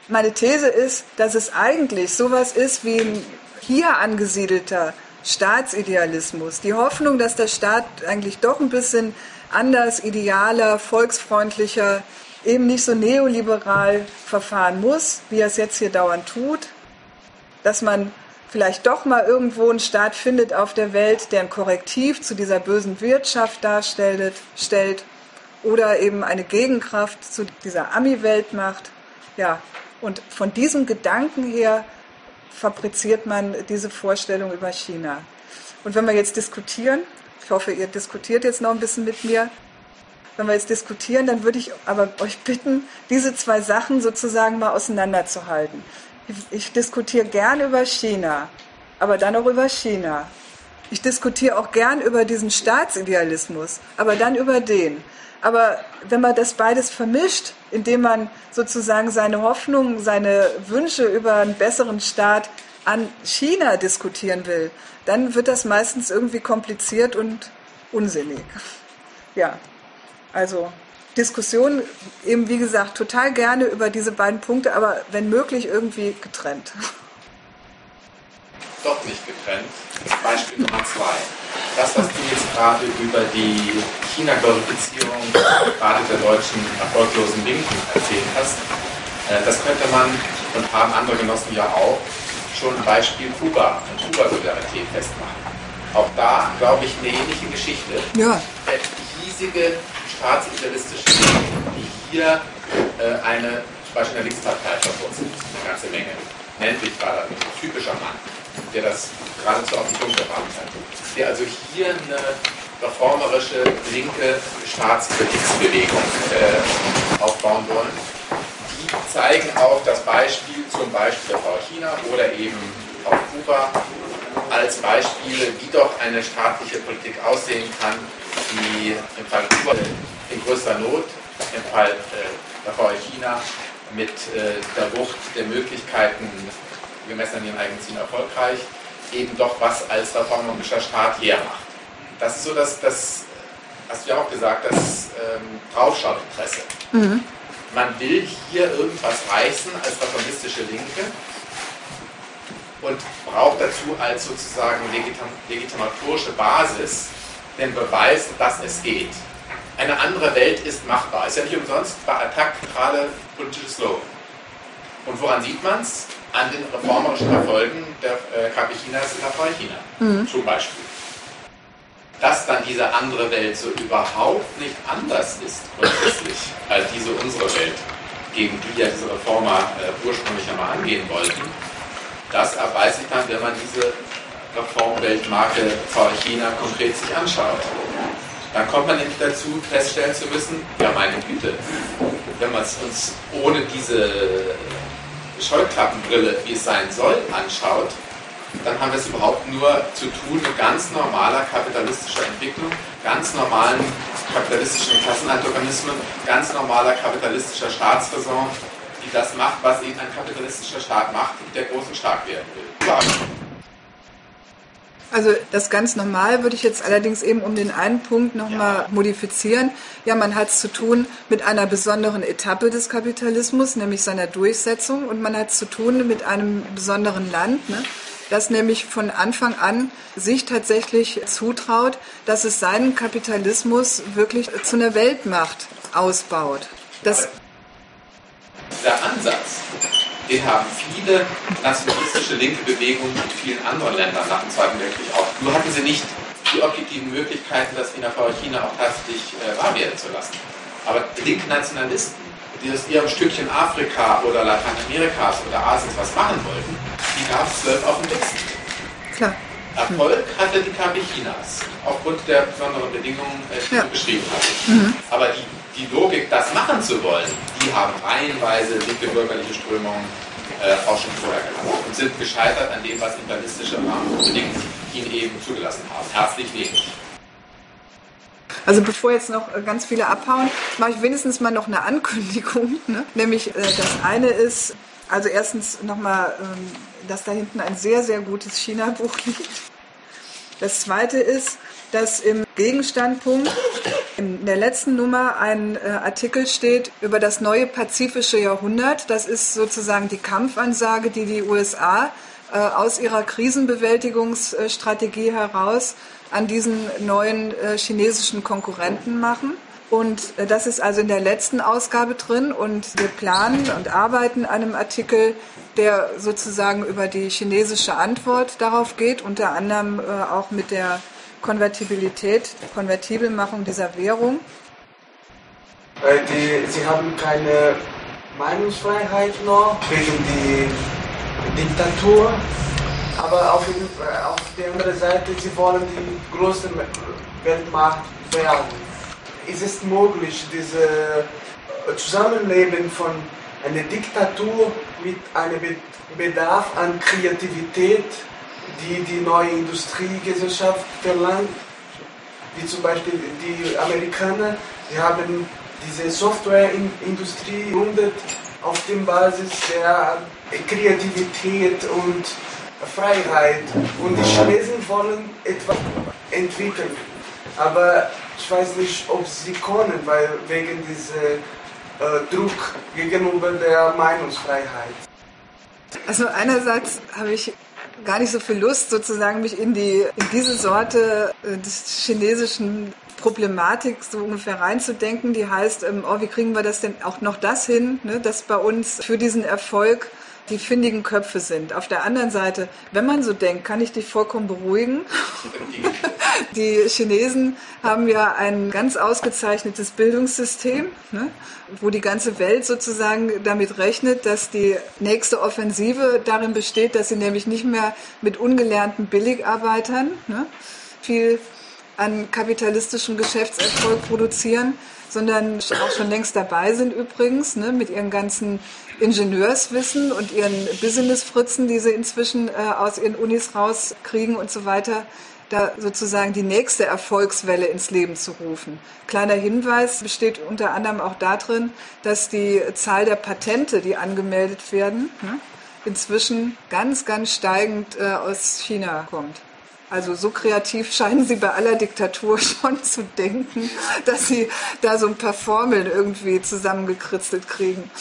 S1: meine These ist, dass es eigentlich sowas ist wie ein hier angesiedelter Staatsidealismus. Die Hoffnung, dass der Staat eigentlich doch ein bisschen anders, idealer, volksfreundlicher, eben nicht so neoliberal verfahren muss, wie er es jetzt hier dauernd tut. Dass man vielleicht doch mal irgendwo einen Staat findet auf der Welt, der ein Korrektiv zu dieser bösen Wirtschaft darstellt stellt, oder eben eine Gegenkraft zu dieser Ami-Welt macht. Ja, und von diesem Gedanken her fabriziert man diese Vorstellung über China. Und wenn wir jetzt diskutieren, ich hoffe, ihr diskutiert jetzt noch ein bisschen mit mir, wenn wir jetzt diskutieren, dann würde ich aber euch bitten, diese zwei Sachen sozusagen mal auseinanderzuhalten. Ich diskutiere gern über China, aber dann auch über China. Ich diskutiere auch gern über diesen Staatsidealismus, aber dann über den. Aber wenn man das beides vermischt, indem man sozusagen seine Hoffnungen, seine Wünsche über einen besseren Staat an China diskutieren will, dann wird das meistens irgendwie kompliziert und unsinnig. Ja, also Diskussion eben, wie gesagt, total gerne über diese beiden Punkte, aber wenn möglich irgendwie getrennt.
S2: Doch nicht getrennt. Beispiel Nummer zwei. Das, was du jetzt gerade über die China-Glorifizierung gerade der deutschen erfolglosen Linken erzählt hast, äh, das könnte man und haben andere Genossen ja auch schon ein Beispiel Kuba und Kuba-Solidarität festmachen. Auch da, glaube ich, eine ähnliche Geschichte.
S1: Ja.
S2: Der hiesige staatsidealistische die hier äh, eine, zum Beispiel eine Linkspartei verwurzelt, eine ganze Menge. Nenntlich war ein typischer Mann, der das geradezu auf den Punkt gebracht hat. Der also hier eine reformerische linke Staatskritiksbewegung äh, aufbauen wollen. Die zeigen auch das Beispiel zum Beispiel der Frau China oder eben auf Kuba als Beispiele, wie doch eine staatliche Politik aussehen kann, die im Fall Kuba in größter Not, im Fall der Frau China mit äh, der Wucht der Möglichkeiten, gemessen an ihrem eigenen Ziel erfolgreich, eben doch was als reformerischer Staat hermacht. Das ist so das, das hast du ja auch gesagt, das ähm, Draufschauinteresse. Mhm. Man will hier irgendwas reißen als reformistische Linke und braucht dazu als sozusagen legitim legitimatorische Basis den Beweis, dass es geht. Eine andere Welt ist machbar. Ist ja nicht umsonst bei Attac gerade politisches Slogan. Und woran sieht man es? An den reformerischen Erfolgen der äh, KP Chinas in China mhm. zum Beispiel dass dann diese andere Welt so überhaupt nicht anders ist grundsätzlich als diese unsere Welt, gegen die ja diese Reformer äh, ursprünglich einmal angehen wollten, das erweist sich dann, wenn man diese Reformweltmarke vor China konkret sich anschaut. Dann kommt man nämlich dazu, feststellen zu müssen, ja meine Güte, wenn man es uns ohne diese Scheuklappenbrille, wie es sein soll, anschaut, dann haben wir es überhaupt nur zu tun mit ganz normaler kapitalistischer Entwicklung, ganz normalen kapitalistischen Klassenantagonismen, ganz normaler kapitalistischer Staatsräson, die das macht, was eben ein kapitalistischer Staat macht, der großen stark werden will.
S1: Also das ganz normal würde ich jetzt allerdings eben um den einen Punkt nochmal ja. modifizieren. Ja, man hat es zu tun mit einer besonderen Etappe des Kapitalismus, nämlich seiner Durchsetzung, und man hat es zu tun mit einem besonderen Land. Ne? das nämlich von Anfang an sich tatsächlich zutraut, dass es seinen Kapitalismus wirklich zu einer Weltmacht ausbaut. Das
S2: der Ansatz, den haben viele nationalistische linke Bewegungen in vielen anderen Ländern nach dem Zweiten Weltkrieg auch. Nur hatten sie nicht die objektiven Möglichkeiten, das in der China auch tatsächlich äh, wahr werden zu lassen. Aber linke Nationalisten, die aus ihrem Stückchen Afrika oder Lateinamerikas oder Asiens was machen wollten, die gab es zwölf auf dem Listen.
S1: Klar.
S2: Erfolg hatte die KB Chinas, aufgrund der besonderen Bedingungen, äh, die ja. du beschrieben hast. Mhm. Aber die, die Logik, das machen zu wollen, die haben reihenweise linke bürgerliche Strömungen äh, auch schon vorher gehabt und sind gescheitert an dem, was imperialistische Rahmenbedingungen ihnen eben zugelassen haben. Herzlich wenig.
S1: Also bevor jetzt noch äh, ganz viele abhauen, mache ich wenigstens mal noch eine Ankündigung. Ne? Nämlich äh, das eine ist, also erstens nochmal, ähm, dass da hinten ein sehr, sehr gutes China-Buch liegt. Das zweite ist, dass im Gegenstandpunkt in der letzten Nummer ein äh, Artikel steht über das neue pazifische Jahrhundert. Das ist sozusagen die Kampfansage, die die USA äh, aus ihrer Krisenbewältigungsstrategie heraus an diesen neuen äh, chinesischen Konkurrenten machen. Und äh, das ist also in der letzten Ausgabe drin und wir planen und arbeiten an einem Artikel, der sozusagen über die chinesische Antwort darauf geht, unter anderem äh, auch mit der Konvertibilität, Konvertibelmachung dieser Währung.
S3: Die, sie haben keine Meinungsfreiheit noch wegen der Diktatur, aber auf, auf der anderen Seite, sie wollen die große Weltmacht werden ist es möglich, dieses äh, Zusammenleben von einer Diktatur mit einem Bedarf an Kreativität, die die neue Industriegesellschaft verlangt, wie zum Beispiel die Amerikaner, die haben diese Softwareindustrie gegründet auf der Basis der Kreativität und Freiheit. Und die Chinesen wollen etwas entwickeln. Aber ich weiß nicht, ob sie können, weil wegen diesem äh, Druck gegenüber der Meinungsfreiheit.
S1: Also einerseits habe ich gar nicht so viel Lust, sozusagen mich in, die, in diese Sorte äh, des chinesischen Problematik so ungefähr reinzudenken, die heißt, ähm, oh, wie kriegen wir das denn auch noch das hin, ne, dass bei uns für diesen Erfolg die findigen Köpfe sind. Auf der anderen Seite, wenn man so denkt, kann ich dich vollkommen beruhigen. Die Chinesen haben ja ein ganz ausgezeichnetes Bildungssystem, ne, wo die ganze Welt sozusagen damit rechnet, dass die nächste Offensive darin besteht, dass sie nämlich nicht mehr mit ungelernten Billigarbeitern ne, viel an kapitalistischem Geschäftserfolg produzieren, sondern auch schon längst dabei sind übrigens, ne, mit ihren ganzen Ingenieurswissen und ihren Business-Fritzen, die sie inzwischen äh, aus ihren Unis rauskriegen und so weiter, da sozusagen die nächste Erfolgswelle ins Leben zu rufen. Kleiner Hinweis besteht unter anderem auch darin, dass die Zahl der Patente, die angemeldet werden, ne, inzwischen ganz, ganz steigend äh, aus China kommt. Also so kreativ scheinen sie bei aller Diktatur schon zu denken, dass sie da so ein paar Formeln irgendwie zusammengekritzelt kriegen.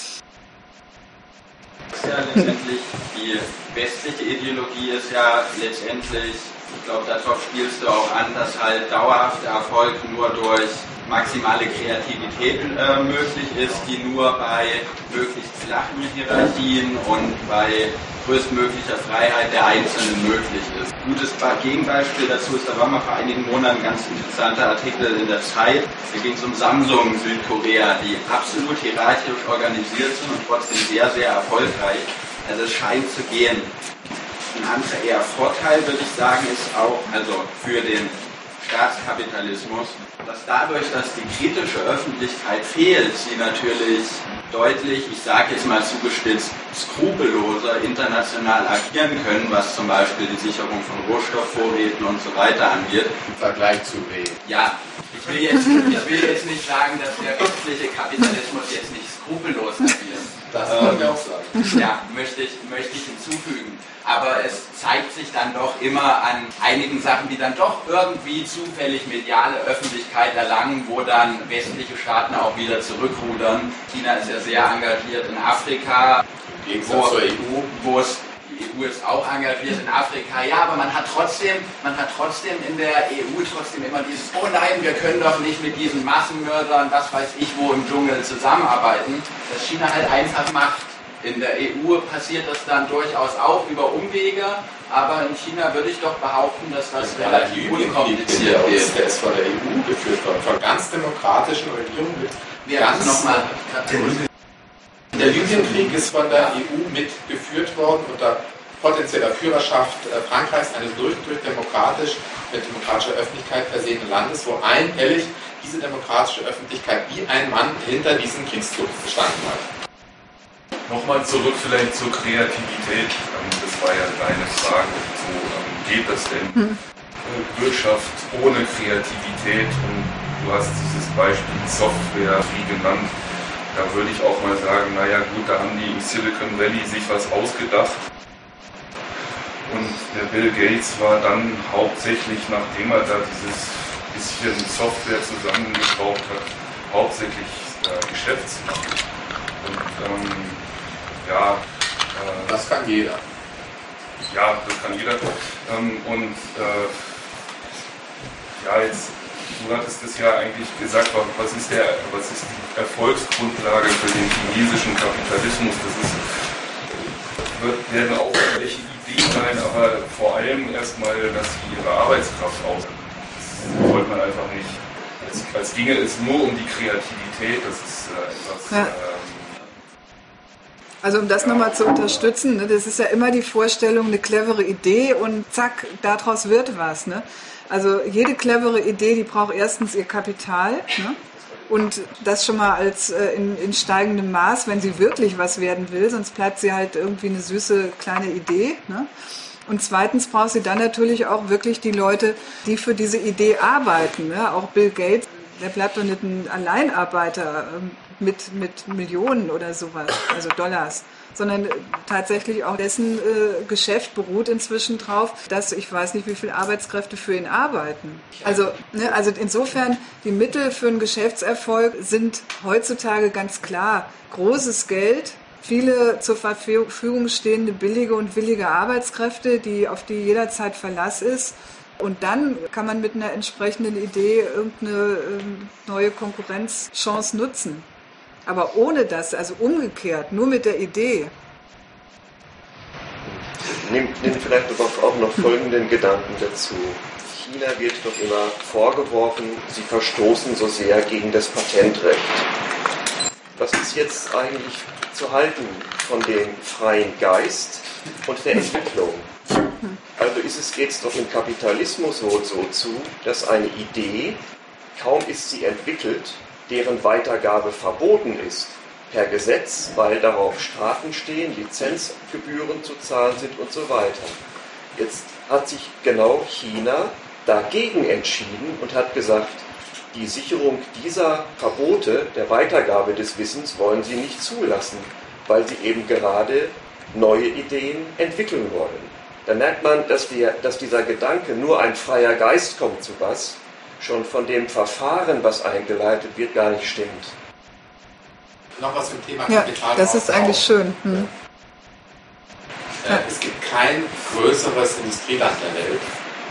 S4: Ja, letztendlich die westliche Ideologie ist ja letztendlich, ich glaube, darauf spielst du auch an, dass halt dauerhafter Erfolg nur durch maximale Kreativität äh, möglich ist, die nur bei möglichst flachen Hierarchien und bei größtmöglicher Freiheit der Einzelnen möglich ist. Gutes Gegenbeispiel dazu ist, da war mal vor einigen Monaten ein ganz interessanter Artikel in der Zeit. Da ging es um Samsung Südkorea, die absolut hierarchisch organisiert sind und trotzdem sehr, sehr erfolgreich. Also es scheint zu gehen. Ein anderer eher Vorteil, würde ich sagen, ist auch, also für den Staatskapitalismus, dass dadurch, dass die kritische Öffentlichkeit fehlt, sie natürlich deutlich, ich sage jetzt mal zugespitzt, skrupelloser international agieren können, was zum Beispiel die Sicherung von Rohstoffvorräten und so weiter angeht.
S2: Im Vergleich zu wem?
S4: Ja, ich will, jetzt, ich will jetzt nicht sagen, dass der westliche Kapitalismus jetzt nicht skrupellos agiert.
S2: Das kann man auch sagen.
S4: Ja, möchte ich, möchte ich hinzufügen. Aber es zeigt sich dann doch immer an einigen Sachen, die dann doch irgendwie zufällig mediale Öffentlichkeit erlangen, wo dann westliche Staaten auch wieder zurückrudern. China ist ja sehr engagiert in Afrika.
S2: Gegensatz zur EU.
S4: Wo es die EU ist auch engagiert in Afrika, ja, aber man hat trotzdem, man hat trotzdem in der EU trotzdem immer dieses, oh nein, wir können doch nicht mit diesen Massenmördern, was weiß ich wo im Dschungel zusammenarbeiten, dass China halt einfach macht. In der EU passiert das dann durchaus auch über Umwege, aber in China würde ich doch behaupten, dass das relativ unkompliziert
S2: ist. Der ist von der EU geführt worden, von ganz demokratischen Regierungen.
S4: Wir ganz nochmal.
S2: Der Libyenkrieg ist von der EU mitgeführt worden unter potenzieller Führerschaft äh, Frankreichs, eines durch und durch demokratisch mit demokratischer Öffentlichkeit versehenen Landes, wo einhellig diese demokratische Öffentlichkeit wie ein Mann hinter diesem Kriegszug gestanden hat.
S5: Nochmal zurück vielleicht zur Kreativität. Ähm, das war ja deine Frage. So ähm, geht das denn? Hm. Wirtschaft ohne Kreativität und du hast dieses Beispiel Software wie genannt da würde ich auch mal sagen, naja gut, da haben die im Silicon Valley sich was ausgedacht. Und der Bill Gates war dann hauptsächlich, nachdem er da dieses bisschen Software zusammengeschraubt hat, hauptsächlich äh, Geschäftsmann. Und ähm, ja.
S2: Äh, das kann jeder.
S5: Ja, das kann jeder. Ähm, und äh, ja, jetzt du hattest es ja eigentlich gesagt, was ist, der, was ist die Erfolgsgrundlage für den chinesischen Kapitalismus? Das ist, wird, werden auch welche Ideen sein, aber vor allem erstmal, dass sie ihre Arbeitskraft ausüben. Das wollte man einfach nicht. Als, als ginge es nur um die Kreativität, das ist äh, etwas. Ja. Ähm,
S1: also um das nochmal zu unterstützen, ne, das ist ja immer die Vorstellung, eine clevere Idee und zack, daraus wird was. Ne? Also jede clevere Idee, die braucht erstens ihr Kapital. Ne? Und das schon mal als äh, in, in, steigendem Maß, wenn sie wirklich was werden will, sonst bleibt sie halt irgendwie eine süße kleine Idee. Ne? Und zweitens braucht sie dann natürlich auch wirklich die Leute, die für diese Idee arbeiten. Ne? Auch Bill Gates, der bleibt doch nicht ein Alleinarbeiter ähm, mit, mit Millionen oder sowas, also Dollars sondern tatsächlich auch dessen äh, Geschäft beruht inzwischen drauf, dass ich weiß nicht, wie viele Arbeitskräfte für ihn arbeiten. Also, ne, also insofern, die Mittel für einen Geschäftserfolg sind heutzutage ganz klar großes Geld, viele zur Verfügung stehende billige und willige Arbeitskräfte, die, auf die jederzeit Verlass ist Und dann kann man mit einer entsprechenden Idee irgendeine ähm, neue Konkurrenzchance nutzen. Aber ohne das, also umgekehrt, nur mit der Idee.
S6: Nimmt, nimmt vielleicht auch noch folgenden Gedanken dazu. China wird doch immer vorgeworfen, sie verstoßen so sehr gegen das Patentrecht. Was ist jetzt eigentlich zu halten von dem freien Geist und der Entwicklung? Also ist es doch im Kapitalismus wohl so zu, dass eine Idee, kaum ist sie entwickelt, deren Weitergabe verboten ist, per Gesetz, weil darauf Strafen stehen, Lizenzgebühren zu zahlen sind und so weiter. Jetzt hat sich genau China dagegen entschieden und hat gesagt, die Sicherung dieser Verbote der Weitergabe des Wissens wollen sie nicht zulassen, weil sie eben gerade neue Ideen entwickeln wollen. Da merkt man, dass, wir, dass dieser Gedanke, nur ein freier Geist kommt zu was, schon von dem Verfahren, was eingeleitet wird, gar nicht stimmt.
S2: Noch was zum Thema
S1: Kapital. Ja, das ist eigentlich schön. Hm.
S2: Äh, es gibt kein größeres Industrieland der Welt,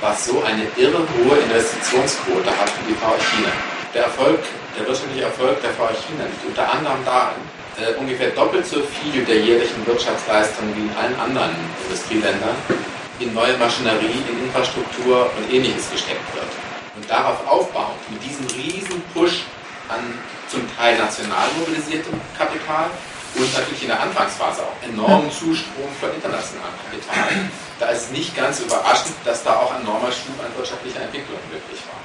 S2: was so eine irre hohe Investitionsquote hat wie die VW China. Der Erfolg, der wirtschaftliche Erfolg der VW China liegt unter anderem darin, äh, ungefähr doppelt so viel der jährlichen Wirtschaftsleistung wie in allen anderen Industrieländern in neue Maschinerie, in Infrastruktur und ähnliches gesteckt wird. Und darauf aufbauend, mit diesem riesen Push an zum Teil national mobilisiertem Kapital und natürlich in der Anfangsphase auch enormen Zustrom von internationalem Kapital, da ist es nicht ganz überraschend, dass da auch ein enormer Schub an wirtschaftlicher Entwicklung möglich war.